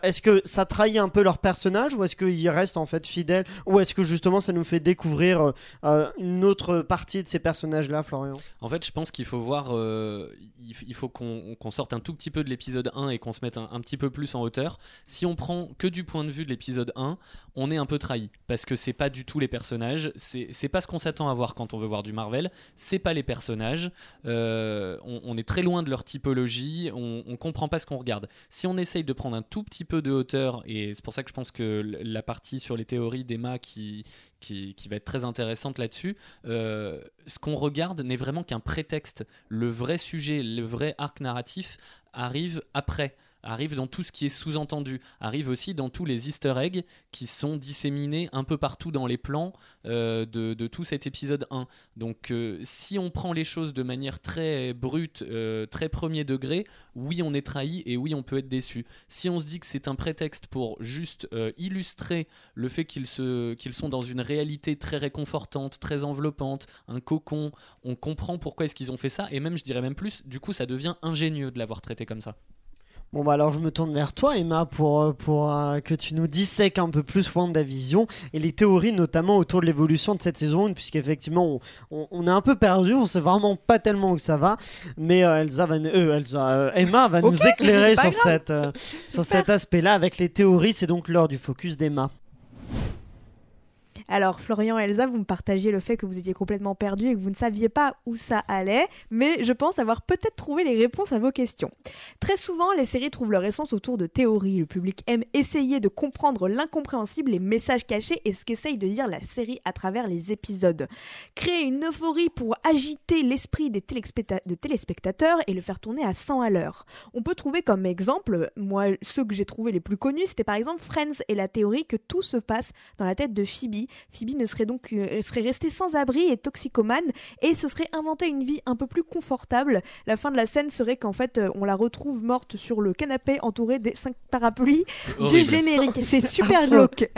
S2: est-ce que ça trahit un peu leur personnage ou est-ce qu'ils restent en fait fidèles Ou est-ce que justement ça nous fait découvrir une autre partie de ces personnages-là, Florian?
S4: En fait, je pense qu'il faut voir, euh, il faut qu'on sorte un tout petit peu de l'épisode 1 et qu'on se mette un, petit peu plus en hauteur. Si on prend que du point de vue de l'épisode 1, on est un peu trahi parce que c'est pas du tout les personnages, c'est pas ce qu'on s'attend à voir quand on veut voir du Marvel, c'est pas les personnages, euh, on, est très loin de leur typologie, on, on comprend pas ce qu'on regarde. Si on essaye de prendre un tout petit peu de hauteur, et c'est pour ça que je pense que la partie sur les théories d'Emma qui, qui, va être très intéressante là-dessus, euh, ce qu'on regarde n'est vraiment qu'un prétexte. Le vrai sujet, le vrai arc narratif arrive après arrive dans tout ce qui est sous-entendu, arrive aussi dans tous les easter eggs qui sont disséminés un peu partout dans les plans euh, de, tout cet épisode 1. Donc euh, si on prend les choses de manière très brute, euh, très premier degré, oui on est trahi et oui on peut être déçu. Si on se dit que c'est un prétexte pour juste illustrer le fait qu'ils sont dans une réalité très réconfortante, très enveloppante, un cocon, on comprend pourquoi est-ce qu'ils ont fait ça, et même je dirais même plus, du coup ça devient ingénieux de l'avoir traité comme ça.
S2: Bon bah alors je me tourne vers toi Emma pour, euh, pour euh, que tu nous dissèques un peu plus WandaVision et les théories notamment autour de l'évolution de cette saison 1 puisqu'effectivement on, on, on est un peu perdu, on sait vraiment pas tellement où ça va mais euh, Elsa va, euh, Elsa, euh, Emma va nous éclairer sur,
S1: grave.
S2: cette, euh, sur cet aspect là avec les théories c'est donc l'heure du focus d'Emma.
S1: Alors, Florian et Elsa, vous me partagiez le fait que vous étiez complètement perdus et que vous ne saviez pas où ça allait, mais je pense avoir peut-être trouvé les réponses à vos questions. Très souvent, les séries trouvent leur essence autour de théories. Le public aime essayer de comprendre l'incompréhensible, les messages cachés et ce qu'essaye de dire la série à travers les épisodes. Créer une euphorie pour agiter l'esprit des téléspecta- de téléspectateurs et le faire tourner à 100 à l'heure. On peut trouver comme exemple, moi, ceux que j'ai trouvés les plus connus, c'était par exemple Friends et la théorie que tout se passe dans la tête de Phoebe. Phoebe ne serait donc euh, serait restée sans abri et toxicomane et se serait inventé une vie un peu plus confortable. La fin de la scène serait qu'en fait euh, on la retrouve morte sur le canapé entourée des cinq parapluies du
S4: Horrible.
S1: générique. C'est super glauque.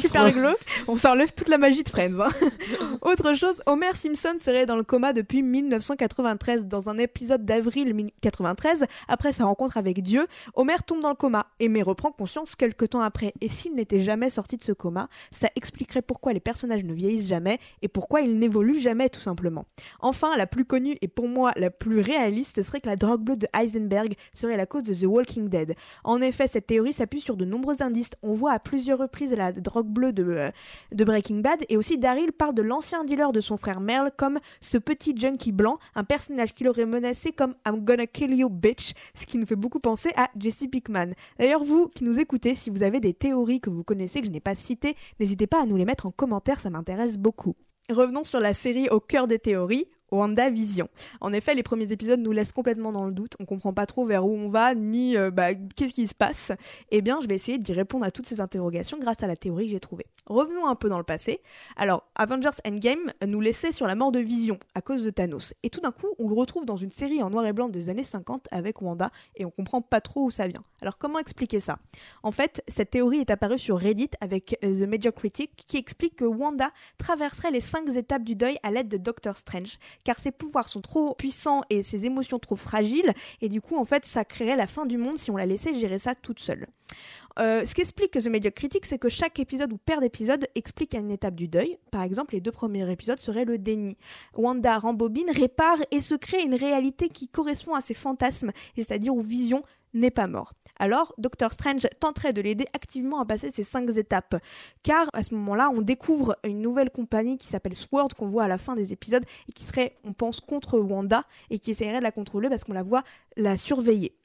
S1: Super glauque. On s'enlève toute la magie de Friends. hein. Autre chose, Homer Simpson serait dans le coma depuis 1993. Dans un épisode d'avril 1993, après sa rencontre avec Dieu, Homer tombe dans le coma, et mais reprend conscience quelques temps après. Et s'il n'était jamais sorti de ce coma, ça expliquerait pourquoi les personnages ne vieillissent jamais et pourquoi ils n'évoluent jamais tout simplement. Enfin, la plus connue et pour moi la plus réaliste serait que la drogue bleue de Heisenberg serait la cause de The Walking Dead. En effet, cette théorie s'appuie sur de nombreux indices. On voit à plusieurs reprises la drogue bleue de, euh, de Breaking Bad et aussi Daryl parle de l'ancien dealer de son frère Merle comme ce petit junkie blanc, un personnage qui l'aurait menacé comme I'm gonna kill you bitch, ce qui nous fait beaucoup penser à Jesse Pickman. D'ailleurs, vous qui nous écoutez, si vous avez des théories que vous connaissez que je n'ai pas citées, n'hésitez pas à nous les mettre en commentaire, ça m'intéresse beaucoup. Revenons sur la série au cœur des théories. WandaVision. En effet, les premiers épisodes nous laissent complètement dans le doute. On comprend pas trop vers où on va, ni euh, bah, qu'est-ce qui se passe. Eh bien, je vais essayer d'y répondre à toutes ces interrogations grâce à la théorie que j'ai trouvée. Revenons un peu dans le passé. Alors, Avengers Endgame nous laissait sur la mort de Vision à cause de Thanos. Et tout d'un coup, on le retrouve dans une série en noir et blanc des années 50 avec Wanda et on comprend pas trop où ça vient. Alors, comment expliquer ça? En fait, cette théorie est apparue sur Reddit avec euh, The Major Critic qui explique que Wanda traverserait les cinq étapes du deuil à l'aide de Doctor Strange car ses pouvoirs sont trop puissants et ses émotions trop fragiles, et du coup, en fait, ça créerait la fin du monde si on la laissait gérer ça toute seule. Euh, ce qu'explique The Media Critic, c'est que chaque épisode ou paire d'épisodes explique une étape du deuil. Par exemple, les deux premiers épisodes seraient le déni. Wanda rembobine, répare et se crée une réalité qui correspond à ses fantasmes, c'est-à-dire où Vision n'est pas mort. Alors, Doctor Strange tenterait de l'aider activement à passer ces cinq étapes, car à ce moment-là, on découvre une nouvelle compagnie qui s'appelle Sword, qu'on voit à la fin des épisodes, et qui serait, on pense, contre Wanda, et qui essaierait de la contrôler parce qu'on la voit la surveiller.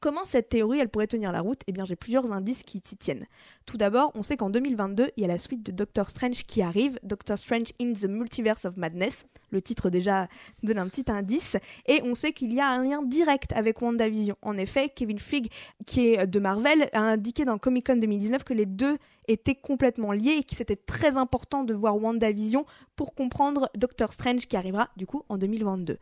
S1: Comment cette théorie elle pourrait tenir la route? Eh bien, j'ai plusieurs indices qui s'y tiennent. Tout d'abord, on sait qu'en 2022, il y a la suite de Doctor Strange qui arrive, Doctor Strange in the Multiverse of Madness. Le titre déjà donne un petit indice. Et on sait qu'il y a un lien direct avec WandaVision. En effet, Kevin Feige, qui est de Marvel, a indiqué dans Comic Con 2019 que les deux étaient complètement liés et que c'était très important de voir WandaVision pour comprendre Doctor Strange qui arrivera du coup en 2022.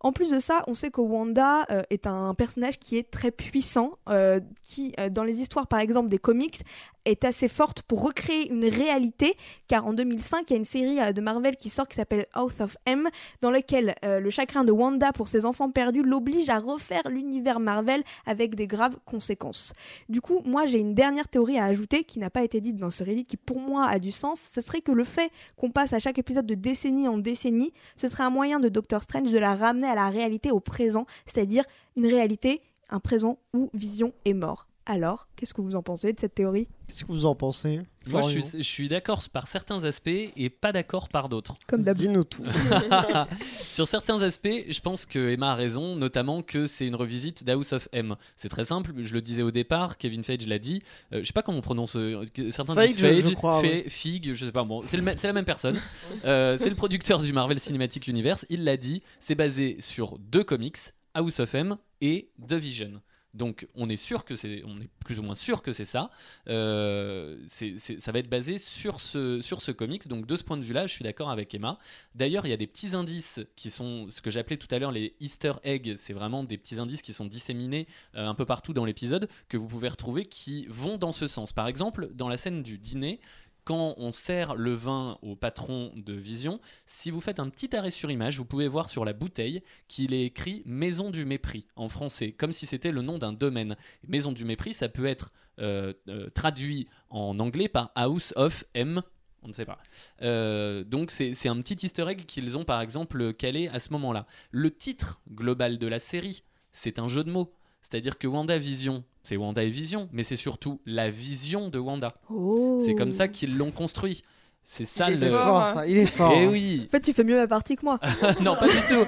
S1: En plus de ça, on sait que Wanda euh, est un personnage qui est très puissant, euh, qui, euh, dans les histoires par exemple des comics, est assez forte pour recréer une réalité, car en 2005, il y a une série de Marvel qui sort qui s'appelle House of M, dans laquelle le chagrin de Wanda pour ses enfants perdus l'oblige à refaire l'univers Marvel avec des graves conséquences. Du coup, moi j'ai une dernière théorie à ajouter qui n'a pas été dite dans ce Reddit, qui pour moi a du sens, ce serait que le fait qu'on passe à chaque épisode de décennie en décennie, ce serait un moyen de Doctor Strange de la ramener à la réalité au présent, c'est-à-dire une réalité, un présent où Vision est mort. Alors, qu'est-ce que vous en pensez de cette théorie?
S2: Qu'est-ce que vous en pensez
S4: Moi, je suis, je suis d'accord par certains aspects et pas d'accord par d'autres.
S1: Comme d'hab.
S2: Dis-nous tout.
S4: Sur certains aspects, je pense que Emma a raison, notamment que c'est une revisite d'House of M. C'est très simple, je le disais au départ, Kevin Feige l'a dit. Euh, je sais pas comment on prononce. euh, certains
S2: Feige,
S4: disent Feige,
S2: je crois,
S4: Fe- Fig, je sais pas. Bon, c'est le me- c'est la même personne. Euh, c'est le producteur du Marvel Cinematic Universe. Il l'a dit. C'est basé sur deux comics, House of M et The Vision. Donc on est sûr que c'est, on est plus ou moins sûr que c'est ça. Euh, ça va être basé sur ce, sur comics. Donc de ce point de vue-là, je suis d'accord avec Emma. D'ailleurs, il y a des petits indices qui sont ce que j'appelais tout à l'heure les Easter eggs. C'est vraiment des petits indices qui sont disséminés euh, un peu partout dans l'épisode que vous pouvez retrouver qui vont dans ce sens. Par exemple, dans la scène du dîner, quand on sert le vin au patron de Vision, si vous faites un petit arrêt sur image, vous pouvez voir sur la bouteille qu'il est écrit Maison du Mépris en français, comme si c'était le nom d'un domaine. Maison du Mépris, ça peut être euh, euh, traduit en anglais par House of M. On ne sait pas. Euh, donc c'est un petit easter egg qu'ils ont par exemple calé à ce moment-là. Le titre global de la série, c'est un jeu de mots. C'est-à-dire que WandaVision, c'est Wanda et Vision, mais c'est surtout la vision de Wanda.
S1: Oh.
S4: C'est comme ça qu'ils l'ont construit. C'est ça
S3: Il est
S2: C'est
S4: le.
S3: fort.
S2: ça, il est fort.
S4: Eh
S2: hein.
S4: oui
S1: En fait, tu fais mieux ma partie que moi.
S4: Non, pas du tout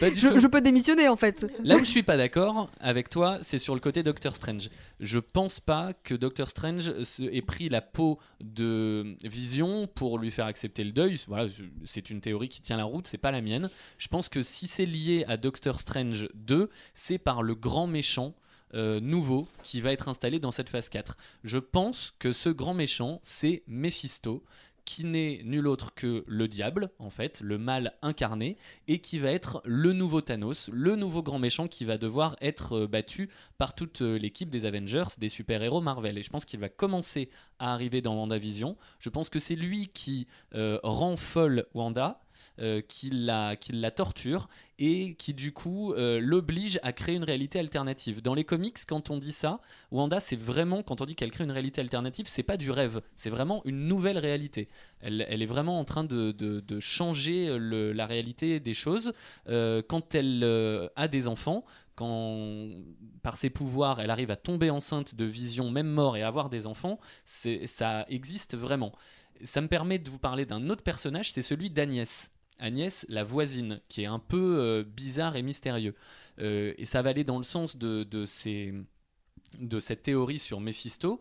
S4: Pas du
S1: Je,
S4: tout.
S1: je peux démissionner en fait.
S4: Là où je suis pas d'accord avec toi, c'est sur le côté Doctor Strange. Je pense pas que Doctor Strange ait pris la peau de Vision pour lui faire accepter le deuil. Voilà, c'est une théorie qui tient la route, c'est pas la mienne. Je pense que si c'est lié à Doctor Strange 2, c'est par le grand méchant. euh, nouveau qui va être installé dans cette phase 4. Je pense que ce grand méchant, c'est Mephisto, qui n'est nul autre que le diable, en fait, le mal incarné, et qui va être le nouveau Thanos, le nouveau grand méchant qui va devoir être euh, battu par toute euh, l'équipe des Avengers, des super-héros Marvel. Et je pense qu'il va commencer à arriver dans WandaVision. Je pense que c'est lui qui euh, rend folle Wanda. Euh, qui, la, la torture et qui du coup euh, l'oblige à créer une réalité alternative. Dans les comics, quand on dit ça, Wanda, c'est vraiment, quand on dit qu'elle crée une réalité alternative, c'est pas du rêve, c'est vraiment une nouvelle réalité. Elle, elle est vraiment en train de, de- changer le- la réalité des choses. Euh, quand elle euh, a des enfants, quand par ses pouvoirs elle arrive à tomber enceinte de vision, même mort, et avoir des enfants, ça existe vraiment. Ça me permet de vous parler d'un autre personnage, c'est celui d'Agnès. Agnès, la voisine, qui est un peu euh, bizarre et mystérieux. Euh, et ça va aller dans le sens de, de, ces, de cette théorie sur Mephisto.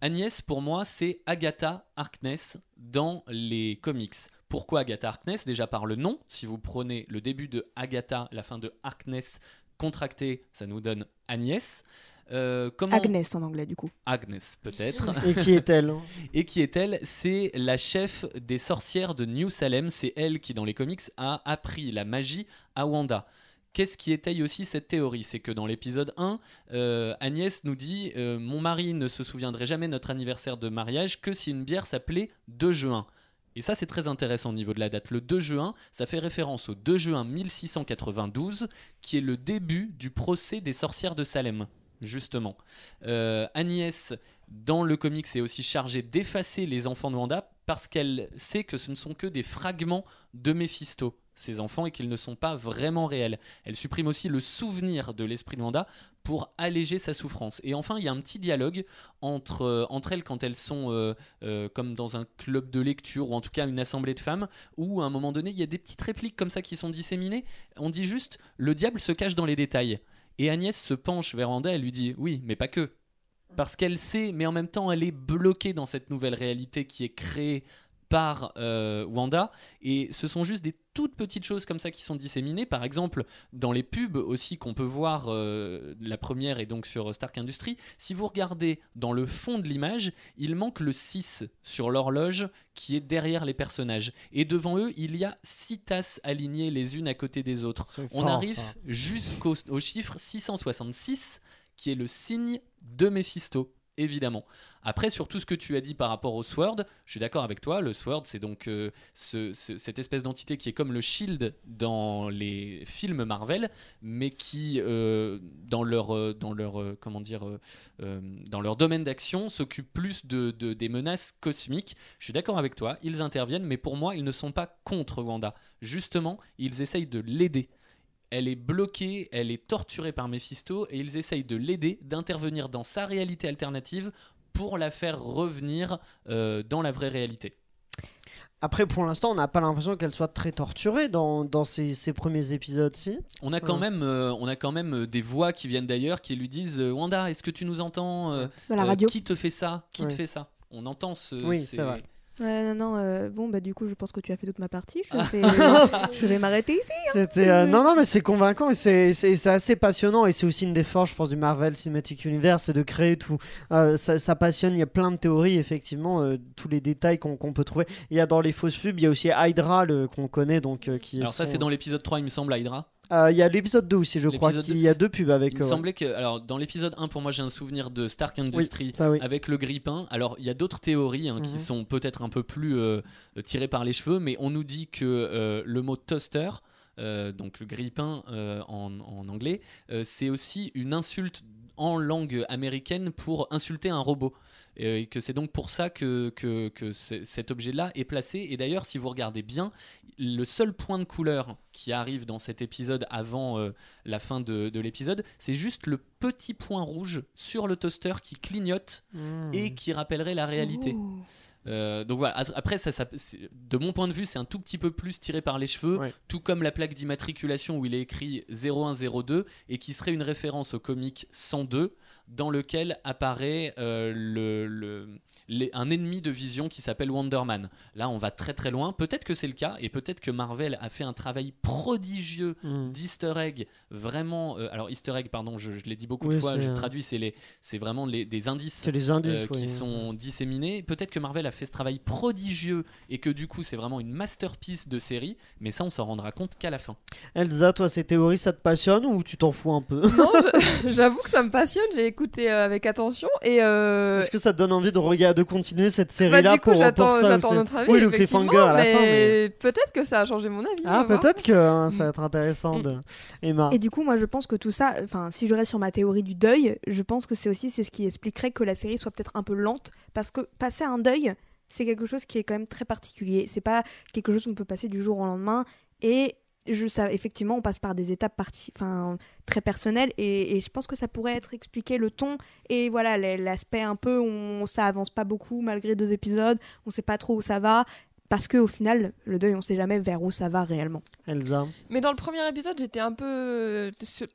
S4: Agnès, pour moi, c'est Agatha Harkness dans les comics. Pourquoi Agatha Harkness? Déjà par le nom. Si vous prenez le début de Agatha, la fin de Harkness contracté, ça nous donne Agnès. Euh, comment...
S1: Agnès en anglais du coup.
S4: Agnès, peut-être.
S2: Et qui est-elle
S4: Et qui est-elle C'est la chef des sorcières de New Salem. C'est elle qui, dans les comics, a appris la magie à Wanda. Qu'est-ce qui étaye aussi cette théorie? C'est que dans l'épisode 1, euh, Agnès nous dit euh, Mon mari ne se souviendrait jamais de notre anniversaire de mariage que si une bière s'appelait 2 juin. Et ça, c'est très intéressant au niveau de la date. Le 2 juin, ça fait référence au 2 juin 1692, qui est le début du procès des sorcières de Salem, justement. Euh, Agnès, dans le comics, est aussi chargée d'effacer les enfants de Wanda parce qu'elle sait que ce ne sont que des fragments de Méphisto, ces enfants, et qu'ils ne sont pas vraiment réels. Elle supprime aussi le souvenir de l'esprit de Wanda pour alléger sa souffrance. Et enfin, il y a un petit dialogue entre, euh, elles quand elles sont euh, comme dans un club de lecture, ou en tout cas une assemblée de femmes, où à un moment donné, il y a des petites répliques comme ça qui sont disséminées. On dit juste, le diable se cache dans les détails. Et Agnès se penche vers Wanda, elle lui dit, oui, mais pas que. Parce qu'elle sait, mais en même temps, elle est bloquée dans cette nouvelle réalité qui est créée par euh, Wanda. Et ce sont juste des toutes petites choses comme ça qui sont disséminées. Par exemple dans les pubs aussi qu'on peut voir euh, la première est donc sur Stark Industries. Si vous regardez dans le fond de l'image il manque le 6 sur l'horloge qui est derrière les personnages. Et devant eux il y a six tasses alignées les unes à côté des autres. On arrive jusqu'au au chiffre 666 qui est le signe de Mephisto évidemment. Après, sur tout ce que tu as dit par rapport au Sword, je suis d'accord avec toi. Le Sword, c'est donc euh, ce- ce- cette espèce d'entité qui est comme le Shield dans les films Marvel, mais qui, dans leur, domaine d'action, s'occupe plus de, de- des menaces cosmiques. Je suis d'accord avec toi. Ils interviennent, mais pour moi, ils ne sont pas contre Wanda. Justement, ils essayent de l'aider. Elle est bloquée, elle est torturée par Mephisto et ils essayent de l'aider, d'intervenir dans sa réalité alternative pour la faire revenir euh, dans la vraie réalité.
S2: Après, pour l'instant, on n'a pas l'impression qu'elle soit très torturée dans, dans ces, ces premiers épisodes, si?
S4: On a quand
S2: Ouais.
S4: même, euh, on a quand même euh, des voix qui viennent d'ailleurs qui lui disent euh, Wanda, est-ce que tu nous entends Euh,
S1: Dans la
S4: euh,
S1: radio.
S4: Qui te fait ça? Qui te fait ça? On entend ce.
S2: Oui,
S4: ces-
S2: c'est vrai.
S1: Ouais, non, non, euh, bon, bah du coup, je pense que tu as fait toute ma partie. Je vais, je vais m'arrêter ici.
S2: C'était euh, non non mais c'est convaincant et c'est c'est c'est assez passionnant et c'est aussi une des forces je pense du Marvel Cinematic Universe c'est de créer tout Euh, ça, ça passionne il y a plein de théories effectivement euh, tous les détails qu'on qu'on peut trouver il y a dans les fausses pubs il y a aussi Hydra le qu'on connaît donc euh, qui
S4: Alors ça, c'est dans l'épisode 3, il me semble, Hydra.
S2: Euh, il y a l'épisode 2 aussi je crois qu'il y a deux pubs avec
S4: Il me
S2: euh, ouais.
S4: semblait que, alors dans l'épisode 1, pour moi, j'ai un souvenir de Stark Industries.
S2: ça oui
S4: avec le grippin. Alors, il y a d'autres théories hein, qui
S2: Mhm.
S4: sont peut-être un peu plus euh, tirées par les cheveux, mais on nous dit que euh, le mot toaster, donc le grippin en, en anglais, c'est aussi une insulte en langue américaine pour insulter un robot. Euh, Et que c'est donc pour ça que, que, que ce- cet objet-là est placé. Et d'ailleurs, si vous regardez bien, le seul point de couleur qui arrive dans cet épisode avant euh, la fin de, de l'épisode, c'est juste le petit point rouge sur le toaster qui clignote
S2: Mmh.
S4: et qui rappellerait la réalité.
S1: Ouh.
S4: Euh, donc voilà, après, ça, de mon point de vue, c'est un tout petit peu plus tiré par les cheveux,
S2: Ouais.
S4: tout comme la plaque d'immatriculation où il est écrit 0102 et qui serait une référence au comic 102 dans lequel apparaît euh, le, le- les- un ennemi de vision qui s'appelle Wonderman. Là, on va très très loin. Peut-être que c'est le cas et peut-être que Marvel a fait un travail prodigieux
S2: Mmh.
S4: d'easter egg vraiment euh, alors easter egg pardon je, je l'ai dit beaucoup
S2: Oui,
S4: de fois je
S2: euh,
S4: traduis c'est les c'est vraiment les, des indices
S2: c'est les indices
S4: euh,
S2: oui.
S4: qui sont disséminés. Peut-être que Marvel a fait ce travail prodigieux et que du coup c'est vraiment une masterpiece de série, mais ça on s'en rendra compte qu'à la fin.
S2: Elsa toi ces théories ça te passionne ou tu t'en fous un peu?
S3: Non, j'avoue que ça me passionne. J'ai écouté euh, avec attention et euh,
S2: est-ce que ça te donne envie de regarder de continuer cette série
S3: bah,
S2: là
S3: du coup
S2: pour,
S3: j'attends
S2: pour ça
S3: j'attends
S2: aussi
S3: notre avis.
S2: oui le cliffhanger à la fin mais...
S3: mais peut-être que ça a changé mon avis.
S2: ah peut-être que hein, ça va être intéressant de Emma
S1: Et du coup, moi, je pense que tout ça, enfin, si je reste sur ma théorie du deuil, je pense que c'est aussi c'est ce qui expliquerait que la série soit peut-être un peu lente, parce que passer un deuil, c'est quelque chose qui est quand même très particulier. C'est pas quelque chose qu'on peut passer du jour au lendemain. Et je, effectivement, on passe par des étapes enfin, très personnelles, et, je pense que ça pourrait être expliqué le ton et voilà l'aspect un peu, on, ça avance pas beaucoup malgré deux épisodes, on sait pas trop où ça va. Parce que au final, le deuil, on sait jamais vers où ça va réellement.
S2: Elsa
S3: Mais dans le premier épisode, j'étais un peu euh,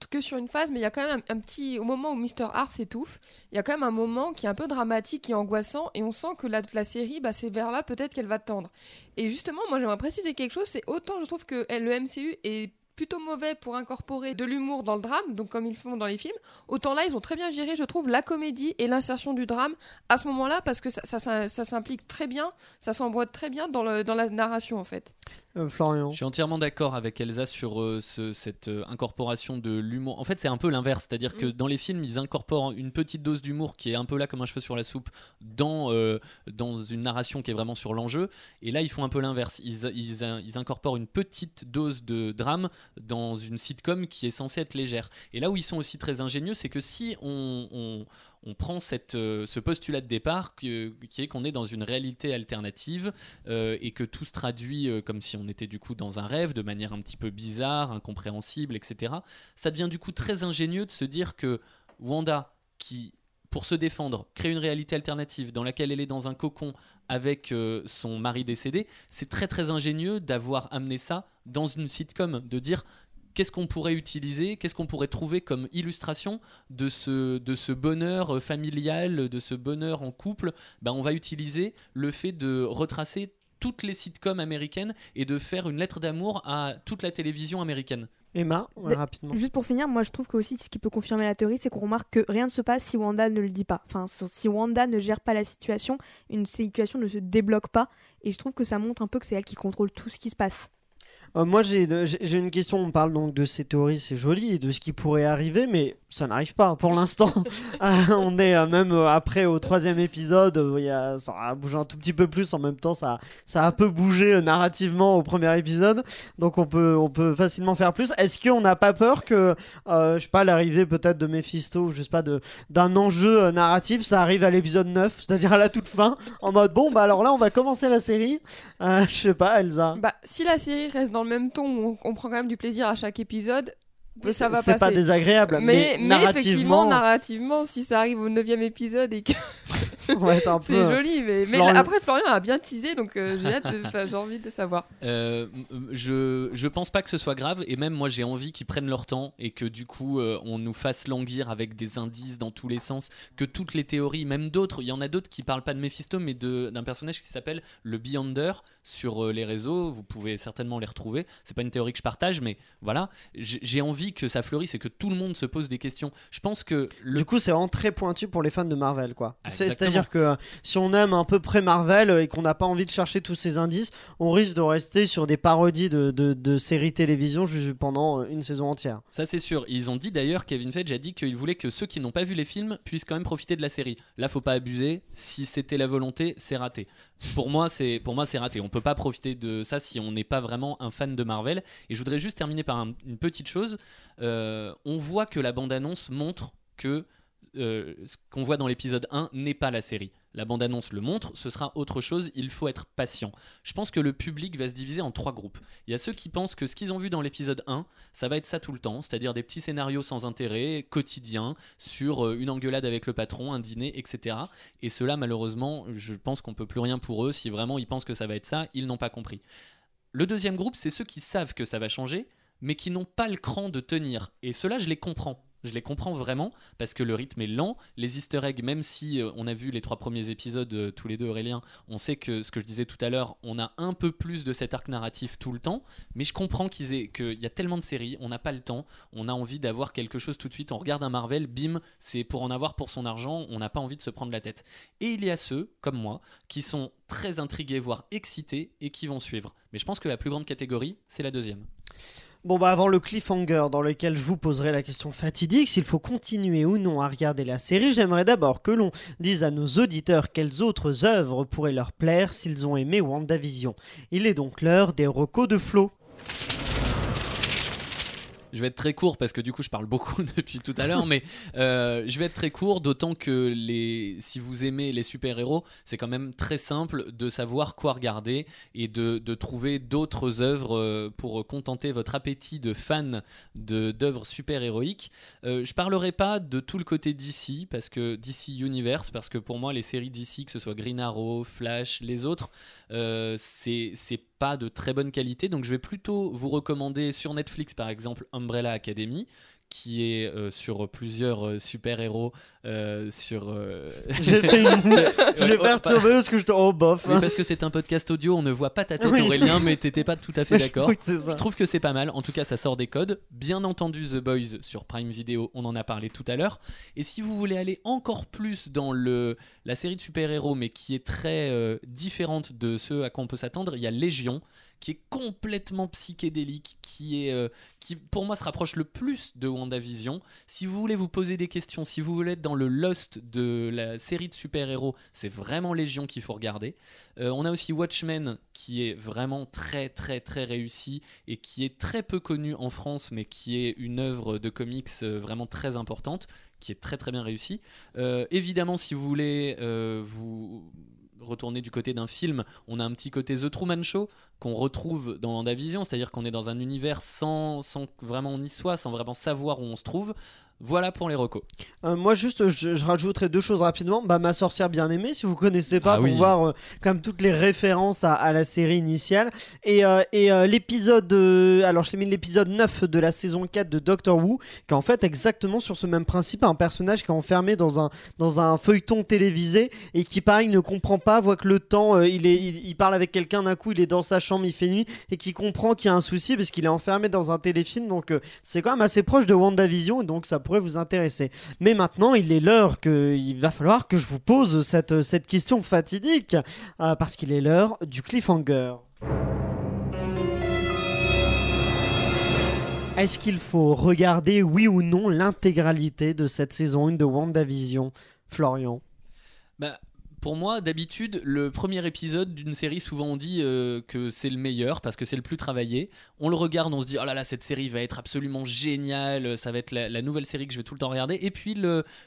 S3: que sur une phase, mais il y a quand même un, un petit. Au moment où Mr. Hart s'étouffe, il y a quand même un moment qui est un peu dramatique et angoissant, et on sent que la, la série, bah, c'est vers là peut-être qu'elle va tendre. Et justement, moi j'aimerais préciser quelque chose c'est autant je trouve que le MCU est plutôt mauvais pour incorporer de l'humour dans le drame, comme ils font dans les films, autant là ils ont très bien géré, je trouve, la comédie et l'insertion du drame à ce moment-là, parce que ça, s'implique très bien, ça s'emboîte très bien dans la narration en fait.
S2: Euh, Florian
S4: Je suis entièrement d'accord avec Elsa sur euh, ce- cette euh, incorporation de l'humour. En fait, c'est un peu l'inverse, c'est-à-dire que dans les films, ils incorporent une petite dose d'humour qui est un peu là comme un cheveu sur la soupe dans, euh, dans une narration qui est vraiment sur l'enjeu. Et là, ils font un peu l'inverse. Ils, ils, ils incorporent une petite dose de drame dans une sitcom qui est censée être légère. Et là où ils sont aussi très ingénieux, c'est que si on, on- on prend euh, ce postulat de départ qui est qu'on est dans une réalité alternative euh, et que tout se traduit euh, comme si on était du coup dans un rêve de manière un petit peu bizarre, incompréhensible, etc. Ça devient du coup très ingénieux de se dire que Wanda, qui pour se défendre, crée une réalité alternative dans laquelle elle est dans un cocon avec son mari décédé, c'est très très ingénieux d'avoir amené ça dans une sitcom, de dire qu'est-ce qu'on pourrait utiliser, qu'est-ce qu'on pourrait trouver comme illustration de ce, de ce bonheur euh, familial, de ce bonheur en couple, ben, on va utiliser le fait de retracer toutes les sitcoms américaines et de faire une lettre d'amour à toute la télévision américaine.
S2: Emma, ouais,
S1: D-
S2: rapidement.
S1: Juste pour finir, moi je trouve que aussi ce qui peut confirmer la théorie, c'est qu'on remarque que rien ne se passe si Wanda ne le dit pas. Enfin, si si Wanda ne gère pas la situation, une situation ne se débloque pas. Et je trouve que ça montre un peu que c'est elle qui contrôle tout ce qui se passe.
S2: Euh, moi, j'ai une question. On parle donc de ces théories, c'est joli, et de ce qui pourrait arriver, mais ça n'arrive pas pour l'instant. Ah, on est euh, même euh, après au troisième épisode, euh, il y a, ça a bougé un tout petit peu plus. En même temps, ça, ça a un peu bougé euh, narrativement au premier épisode, donc on peut, on peut facilement faire plus. Est-ce qu'on n'a pas peur que, euh, je sais pas, l'arrivée peut-être de Mephisto, ou je sais pas, de- d'un enjeu euh, narratif, ça arrive à l'épisode 9, c'est-à-dire à la toute fin, en mode bon, bah alors là, on va commencer la série. Euh, je sais pas, Elsa.
S3: Bah, si la série reste dans le même ton, on, on prend quand même du plaisir à chaque épisode, ça va
S2: C'est pas désagréable, mais,
S3: mais, mais effectivement,
S2: narrativement,
S3: narrativement, si ça arrive au 9 épisode et que
S2: ça va être un
S3: c'est
S2: peu.
S3: joli, mais, mais
S2: Florian-
S3: après Florian a bien teasé, donc euh, j'ai envie de savoir.
S4: Euh, je, je pense pas que ce soit grave et même moi j'ai envie qu'ils prennent leur temps et que du coup euh, on nous fasse languir avec des indices dans tous les sens, que toutes les théories, même d'autres, il y en a d'autres qui parlent pas de Mephisto mais de- d'un personnage qui s'appelle le Beyonder sur euh, les réseaux, vous pouvez certainement les retrouver, c'est pas une théorie que je partage mais voilà, j'ai envie que ça fleurisse et que tout le monde se pose des questions. Je pense que le
S2: Du coup, c'est vraiment très pointu pour les fans de Marvel, quoi.
S4: Ah,
S2: C'est-
S4: exactement.
S2: C'est-à-dire que euh, si on aime un peu près Marvel euh, et qu'on n'a pas envie de chercher tous ces indices, on risque de rester sur des parodies de, de- de séries télévision pendant euh, une saison entière.
S4: Ça c'est sûr. Ils ont dit d'ailleurs, Kevin Feige a dit qu'il voulait que ceux qui n'ont pas vu les films puissent quand même profiter de la série. Là, faut pas abuser. Si c'était la volonté, c'est raté. Pour moi, c'est pour moi c'est raté. On peut pas profiter de ça si on n'est pas vraiment un fan de Marvel. Et je voudrais juste terminer par un- une petite chose. On voit que la bande-annonce montre que euh, ce qu'on voit dans l'épisode 1 n'est pas la série. La bande-annonce le montre, ce sera autre chose, il faut être patient. Je pense que le public va se diviser en trois groupes. Il y a ceux qui pensent que ce qu'ils ont vu dans l'épisode 1, ça va être ça tout le temps, c'est-à-dire des petits scénarios sans intérêt, quotidiens, sur euh, une engueulade avec le patron, un dîner, etc. Et ceux-là, malheureusement, je pense qu'on peut plus rien pour eux. Si vraiment ils pensent que ça va être ça, ils n'ont pas compris. Le deuxième groupe, c'est ceux qui savent que ça va changer, mais qui n'ont pas le cran de tenir. Et ceux-là, je les comprends. Je les comprends vraiment parce que le rythme est lent. Les easter eggs, même si euh, on a vu les trois premiers épisodes euh, tous les deux, Aurélien, on sait que ce que je disais tout à l'heure, on a un peu plus de cet arc narratif tout le temps. Mais je comprends qu'il y a tellement de séries, on n'a pas le temps, on a envie d'avoir quelque chose tout de suite. On regarde un Marvel, bim, c'est pour en avoir pour son argent. On n'a pas envie de se prendre la tête. Et il y a ceux, comme moi, qui sont très intrigués, voire excités, et qui vont suivre. Mais je pense que la plus grande catégorie, c'est la deuxième.
S2: Bon bah avant le cliffhanger dans lequel je vous poserai la question fatidique s'il faut continuer ou non à regarder la série, j'aimerais d'abord que l'on dise à nos auditeurs quelles autres œuvres pourraient leur plaire s'ils ont aimé WandaVision. Il est donc l'heure des recos de Flo.
S4: Je vais être très court parce que du coup je parle beaucoup depuis tout à l'heure, mais euh, je vais être très court, d'autant que les, si vous aimez les super-héros, c'est quand même très simple de savoir quoi regarder et de, de trouver d'autres œuvres euh, pour contenter votre appétit de fan d'œuvres super-héroïques. Euh, je parlerai pas de tout le côté DC, parce que DC Universe, parce que pour moi les séries DC, que ce soit Green Arrow, Flash, les autres, euh, c'est pas de très bonne qualité. Donc je vais plutôt vous recommander sur Netflix par exemple Umbrella Academy qui est euh, sur plusieurs euh, super-héros euh, sur
S2: J'ai fait une... J'ai perturbé parce que je te... Oh bof.
S4: oui, parce que c'est un podcast audio, on ne voit pas ta tête
S2: Oui.
S4: Aurélien, mais t'étais pas tout à fait d'accord.
S2: Ça.
S4: Je trouve que c'est pas mal. En tout cas, ça sort des codes. Bien entendu, The Boys sur Prime Video, on en a parlé tout à l'heure. Et si vous voulez aller encore plus dans le, la série de super-héros, mais qui est très différente de ce à quoi on peut s'attendre, il y a Légion, qui est complètement psychédélique, qui est, euh, qui pour moi se rapproche le plus de WandaVision. Si vous voulez vous poser des questions, si vous voulez être dans le Lost de la série de super-héros, c'est vraiment Légion qu'il faut regarder. Euh, on a aussi Watchmen qui est vraiment très très très réussi et qui est très peu connu en France mais qui est une œuvre de comics euh, vraiment très importante qui est très très bien réussie. Évidemment si vous voulez vous retourner du côté d'un film, on a un petit côté The Truman Show qu'on retrouve dans WandaVision, c'est-à-dire qu'on est dans un univers sans, sans vraiment on y soit, sans vraiment savoir où on se trouve. Voilà pour les recos.
S2: Euh, moi, juste, je, je rajouterai deux choses rapidement. Bah, ma sorcière bien aimée, si vous connaissez pas,
S4: Ah
S2: pour
S4: oui.
S2: voir euh, comme toutes les références à, à la série initiale. Et, euh, et l'épisode, alors je l'ai mis l'épisode 9 de la saison 4 de Doctor Who, qui est en fait exactement sur ce même principe, un personnage qui est enfermé dans un, dans un feuilleton télévisé et qui, pareil, ne comprend pas, voit que le temps, il, est, il, il parle avec quelqu'un d'un coup, il est dans sa chambre, il fait nuit, et qui comprend qu'il y a un souci parce qu'il est enfermé dans un téléfilm. Donc, c'est quand même assez proche de WandaVision, et donc ça pourrait vous intéresser. Mais maintenant, il est l'heure que il va falloir que je vous pose cette, cette question fatidique, euh, parce qu'il est l'heure du cliffhanger. Est-ce qu'il faut regarder, oui ou non, l'intégralité de cette saison 1 de WandaVision? Florian
S4: Bah, pour moi, d'habitude, le premier épisode d'une série, souvent on dit euh, que c'est le meilleur parce que c'est le plus travaillé. On le regarde, on se dit oh là là, cette série va être absolument géniale, ça va être la, nouvelle série que je vais tout le temps regarder. Et puis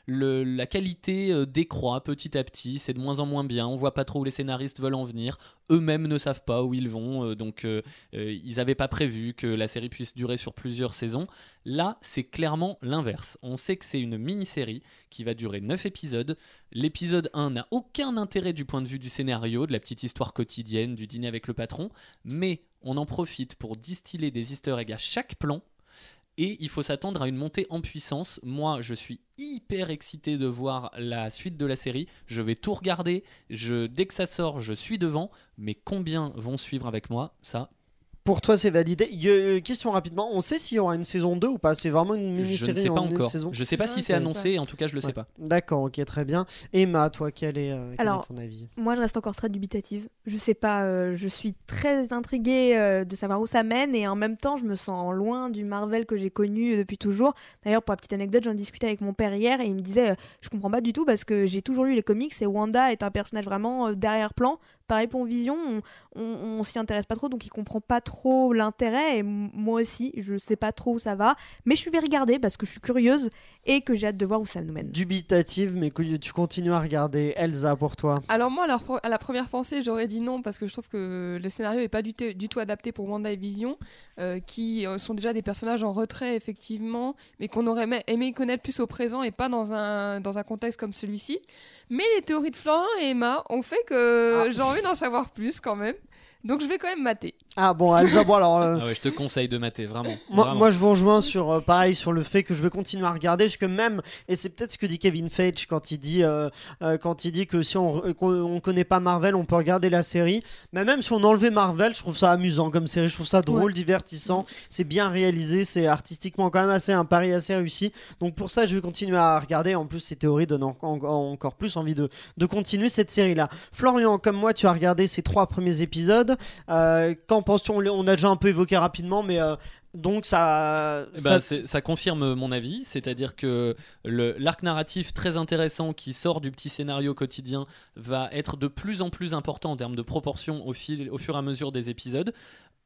S4: la qualité euh, décroît petit à petit, c'est de moins en moins bien. On voit pas trop où les scénaristes veulent en venir. Eux-mêmes ne savent pas où ils vont, euh, donc euh, euh, ils n'avaient pas prévu que la série puisse durer sur plusieurs saisons. Là, c'est clairement l'inverse. On sait que c'est une mini-série qui va durer 9 épisodes. L'épisode 1 n'a aucun intérêt du point de vue du scénario, de la petite histoire quotidienne, du dîner avec le patron, mais on en profite pour distiller des easter eggs à chaque plan. Et il faut s'attendre à une montée en puissance. Moi, je suis hyper excité de voir la suite de la série. Je vais tout regarder. Je, dès que ça sort, je suis devant. Mais combien vont suivre avec moi? Ça,
S2: Pour toi, c'est validé. Y- euh, question rapidement, on sait s'il y aura une saison 2 ou pas C'est vraiment une
S4: je
S2: mini-série
S4: ne sais pas
S2: en une
S4: encore.
S2: saison
S4: Je sais pas
S1: Ah,
S4: si
S1: je
S4: c'est annoncé. En tout cas, je le sais pas.
S2: D'accord, ok, très bien. Emma, toi, quel est, euh, quel
S1: Alors,
S2: est ton avis
S1: Moi, je reste encore très dubitative. Je sais pas, euh, je suis très intriguée euh, de savoir où ça mène et en même temps, je me sens loin du Marvel que j'ai connu depuis toujours. D'ailleurs, pour la petite anecdote, j'en discutais avec mon père hier et il me disait euh, Je comprends pas du tout parce que j'ai toujours lu les comics et Wanda est un personnage vraiment euh, derrière-plan. Pareil pour Vision, on, on, on s'y intéresse pas trop donc il comprend pas trop l'intérêt et moi aussi, je sais pas trop où ça va. Mais je vais regarder parce que je suis curieuse et que j'ai hâte de voir où ça nous mène.
S2: Dubitative, mais que tu continues à regarder. Elsa, pour toi
S3: Alors moi, à la, à la première pensée, j'aurais dit non parce que je trouve que le scénario est pas du, tout adapté pour Wanda et Vision, euh, qui euh, sont déjà des personnages en retrait effectivement, mais qu'on aurait aimé, aimé connaître plus au présent et pas dans un, dans un contexte comme celui-ci. Mais les théories de Florent et Emma ont fait que
S2: Ah.
S3: j'ai envie d'en savoir plus quand même. Donc je vais quand même mater.
S2: Ah bon, Elsa, bon alors... euh,
S4: Ah ouais, je te conseille de mater, vraiment.
S2: Moi,
S4: Vraiment.
S2: moi, je vous rejoins sur euh, pareil sur le fait que je vais continuer à regarder parce que même et c'est peut-être ce que dit Kevin Feige quand il dit euh, euh, quand il dit que si on qu'on on connaît pas Marvel on peut regarder la série. Mais même si on enlevait Marvel je trouve ça amusant comme série je trouve ça drôle divertissant c'est bien réalisé c'est artistiquement quand même assez un pari assez réussi. Donc pour ça je vais continuer à regarder. En plus ces théories donnent en- en- encore plus envie de, de continuer cette série là Florian comme moi tu as regardé ces trois premiers épisodes on, a déjà un peu évoqué rapidement mais euh, donc ça,
S4: Eh
S2: ça-
S4: ben, ça confirme mon avis, c'est-à-dire que le- l'arc narratif très intéressant qui sort du petit scénario quotidien va être de plus en plus important en termes de proportion au, fil, au fur et à mesure des épisodes.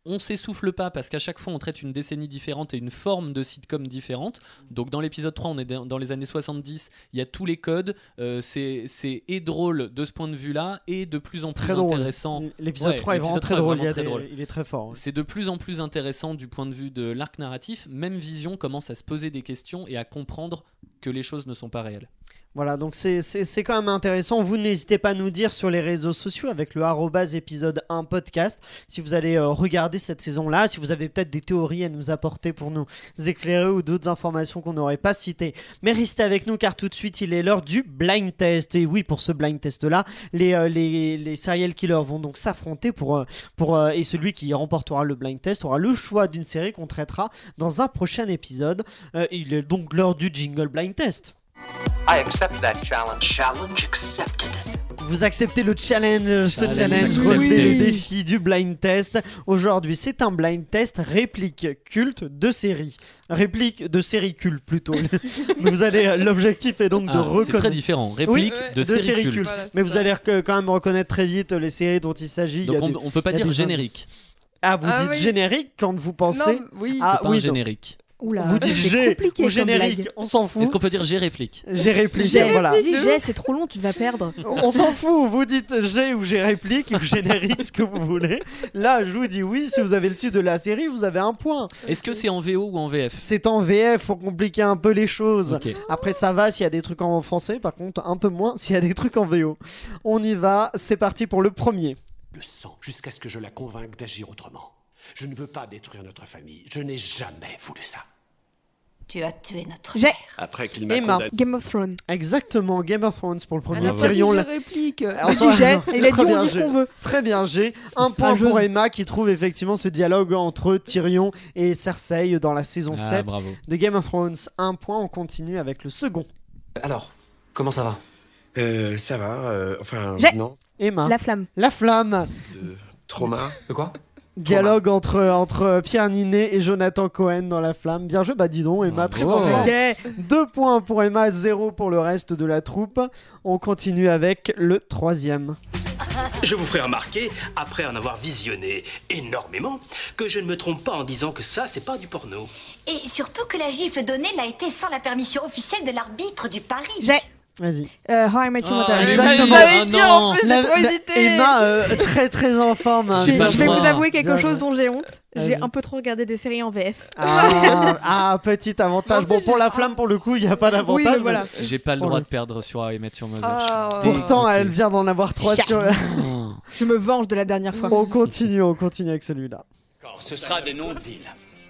S4: On s'essouffle pas parce qu'à chaque fois on traite une décennie différente et une forme de sitcom différente. Donc dans l'épisode 3 on est dans les années 70, il y a tous les codes, euh, c'est et drôle de ce point de vue-là et de plus en plus
S2: très
S4: intéressant
S2: L'épisode
S4: Ouais,
S2: 3 est vraiment très
S4: 3 est
S2: drôle.
S4: vraiment
S2: il,
S4: très drôle.
S2: est très fort. ouais.
S4: c'est de plus en plus intéressant du point de vue de l'arc narratif. Même Vision commence à se poser des questions et à comprendre que les choses ne sont pas réelles.
S2: Voilà, donc c'est- quand même intéressant. Vous n'hésitez pas à nous dire sur les réseaux sociaux avec le arrobase épisode 1 podcast si vous allez euh, regarder cette saison-là, si vous avez peut-être des théories à nous apporter pour nous éclairer ou d'autres informations qu'on n'aurait pas citées. Mais restez avec nous car tout de suite il est l'heure du blind test. Et oui, pour ce blind test-là, les, euh, les, les serial killers vont donc s'affronter pour, euh, pour, et celui qui remportera le blind test aura le choix d'une série qu'on traitera dans un prochain épisode. Il est donc l'heure du jingle blind test.
S6: I accept that challenge.
S5: Challenge accepted.
S2: Vous acceptez le challenge, ce
S4: Challenge
S2: challenge, relevez le défi du blind test. Aujourd'hui, c'est un blind test réplique culte de série. Réplique de série culte plutôt. vous allez, l'objectif est donc de
S4: Ah, c'est très
S2: reconnaître.
S4: différent. Réplique
S3: Oui,
S4: de,
S2: de
S4: série
S2: série
S4: culte.
S2: culte.
S3: Voilà, c'est
S2: Mais vous allez quand même reconnaître très vite les séries dont il s'agit. Il y
S4: Donc
S2: a
S4: on,
S2: des-
S4: on peut pas dire générique.
S2: Ah, vous
S3: Ah
S2: dites
S3: oui.
S2: générique quand vous pensez.
S3: Non, oui.
S2: Ah,
S4: c'est pas
S2: oui,
S4: un
S2: donc-
S4: générique.
S1: Oula,
S2: Vous dites G ou générique, on s'en fout.
S4: Est-ce qu'on peut dire j'ai réplique
S2: J'ai réplique,
S1: J'ai
S2: voilà.
S1: Dis G, c'est trop long, tu vas perdre.
S2: On s'en fout, vous dites G ou j'ai réplique ou générique, ce que vous voulez. Là, je vous dis oui, si vous avez le titre de la série, vous avez un point.
S4: Est-ce que c'est en VO ou en VF
S2: C'est en VF pour compliquer un peu les choses. Après, ça va s'il y a des trucs en français, par contre, un peu moins s'il y a des trucs en VO. On y va, c'est parti pour le premier.
S7: le sang jusqu'à ce que je la convainque d'agir autrement. Je ne veux pas détruire notre famille. Je n'ai jamais voulu ça.
S8: Tu as tué notre
S1: J'ai.
S7: Après qu'il m'a
S2: Emma.
S7: condamné.
S1: Game of Thrones.
S2: Exactement, Game of Thrones pour le premier
S3: a pas dit
S2: Tyrion.
S3: je
S2: là-
S3: réplique.
S2: Alors,
S1: G, il a
S2: très
S1: dit on
S2: bien,
S1: dit ce qu'on veut.
S2: Très bien, j'ai un point
S1: Rageuse.
S2: pour Emma qui trouve effectivement ce dialogue entre Tyrion et Cersei dans la saison
S4: Ah,
S2: 7
S4: bravo.
S2: de Game of Thrones. Un point, on continue avec le second.
S9: Alors, comment ça va?
S7: Euh, ça va. euh, enfin,
S1: J'ai-
S7: non.
S2: Emma,
S1: La flamme.
S2: la flamme,
S7: Euh, trauma.
S9: De quoi?
S2: Dialogue entre, entre Pierre Ninet et Jonathan Cohen dans la flamme. Bien joué, bah dis donc Emma, très fort.
S1: Ok.
S2: Deux points pour Emma, zéro pour le reste de la troupe. On continue avec le troisième.
S5: Je vous ferai remarquer, après en avoir visionné énormément, que je ne me trompe pas en disant que ça, c'est pas du porno.
S8: Et surtout que la gifle donnée l'a été sans la permission officielle de l'arbitre du pari.
S1: J'ai
S2: Vas-y.
S1: euh, How I Met Your
S4: Ah,
S1: Mother.
S4: elle
S2: Exactement.
S4: Ah.
S2: Emma, euh, très très en forme. hein.
S1: Je vais vous avouer quelque chose dont j'ai honte. J'ai un peu trop regardé des séries en VF.
S2: Ah, ah, petit avantage. Bon, pour la flamme, pour le coup, il n'y a pas d'avantage.
S1: Oui, voilà.
S4: J'ai pas le droit de perdre sur How I Met Your Mother. Suis
S2: Pourtant, elle vient d'en avoir trois sur.
S4: Oh.
S1: Je me venge de la dernière fois.
S2: on continue, on continue avec celui-là.
S5: Ce sera des noms de villes.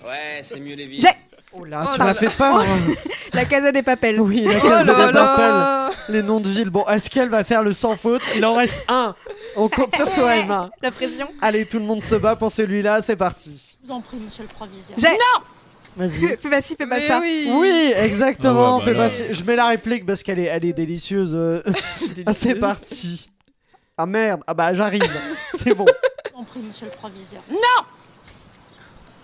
S9: Ouais, c'est mieux les villes.
S2: Oh là,
S3: Oh
S2: tu m'as fait peur.
S1: la Casa des Papels.
S2: oui, la
S3: Oh
S2: case
S3: là
S2: de
S3: là.
S2: les noms de villes. Bon, est-ce qu'elle va faire le sans faute? Il en reste un. On compte sur toi, Emma.
S1: La pression.
S2: Allez, tout le monde se bat pour celui-là, c'est parti.
S8: Je vous en prie, monsieur le proviseur.
S1: J'ai
S2: Vas-y.
S1: Fais pas ci, fais pas
S3: Mais
S1: ça.
S3: oui.
S2: Oui, exactement.
S4: Ah ouais, bah
S2: Fais pas si- Je mets la réplique parce qu'elle est, elle est délicieuse. euh. Ah, c'est parti. Ah merde. Ah bah j'arrive. c'est bon.
S8: Je vous en prie, monsieur le proviseur. Non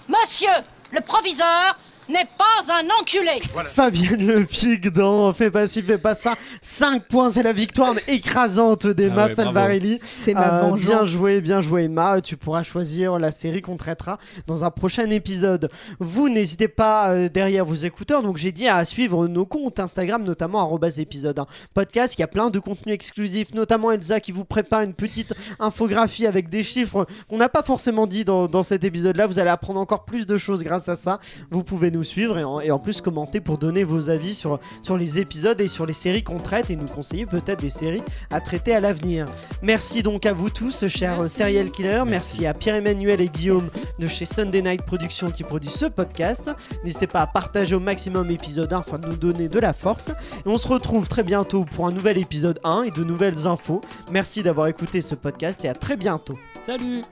S8: Monsieur le proviseur n'est pas un enculé.
S2: Fabienne Le Pic dans Fais pas ci, fais pas ça. 5 points, c'est la victoire écrasante d'Emma
S4: Ah ouais.
S2: Salvarelli.
S1: C'est ma
S2: Euh,
S1: vengeance.
S2: bien joué, bien joué Emma. Tu pourras choisir la série qu'on traitera dans un prochain épisode. Vous n'hésitez pas euh, derrière vos écouteurs. Donc j'ai dit à suivre nos comptes Instagram, notamment épisode 1 podcast. Il y a plein de contenus exclusifs, notamment Elsa qui vous prépare une petite infographie avec des chiffres qu'on n'a pas forcément dit dans, dans cet épisode-là. Vous allez apprendre encore plus de choses grâce à ça. Vous pouvez nous suivre et en, et en plus commenter pour donner vos avis sur, sur les épisodes et sur les séries qu'on traite et nous conseiller peut-être des séries à traiter à l'avenir. Merci donc à vous tous, chers
S3: Merci.
S2: serial killers. Merci, à Pierre-Emmanuel et Guillaume de chez Sunday Night Productions qui produit ce podcast. N'hésitez pas à partager au maximum épisode 1 afin de nous donner de la force. Et on se retrouve très bientôt pour un nouvel épisode 1 et de nouvelles infos. Merci d'avoir écouté ce podcast et à très bientôt.
S4: Salut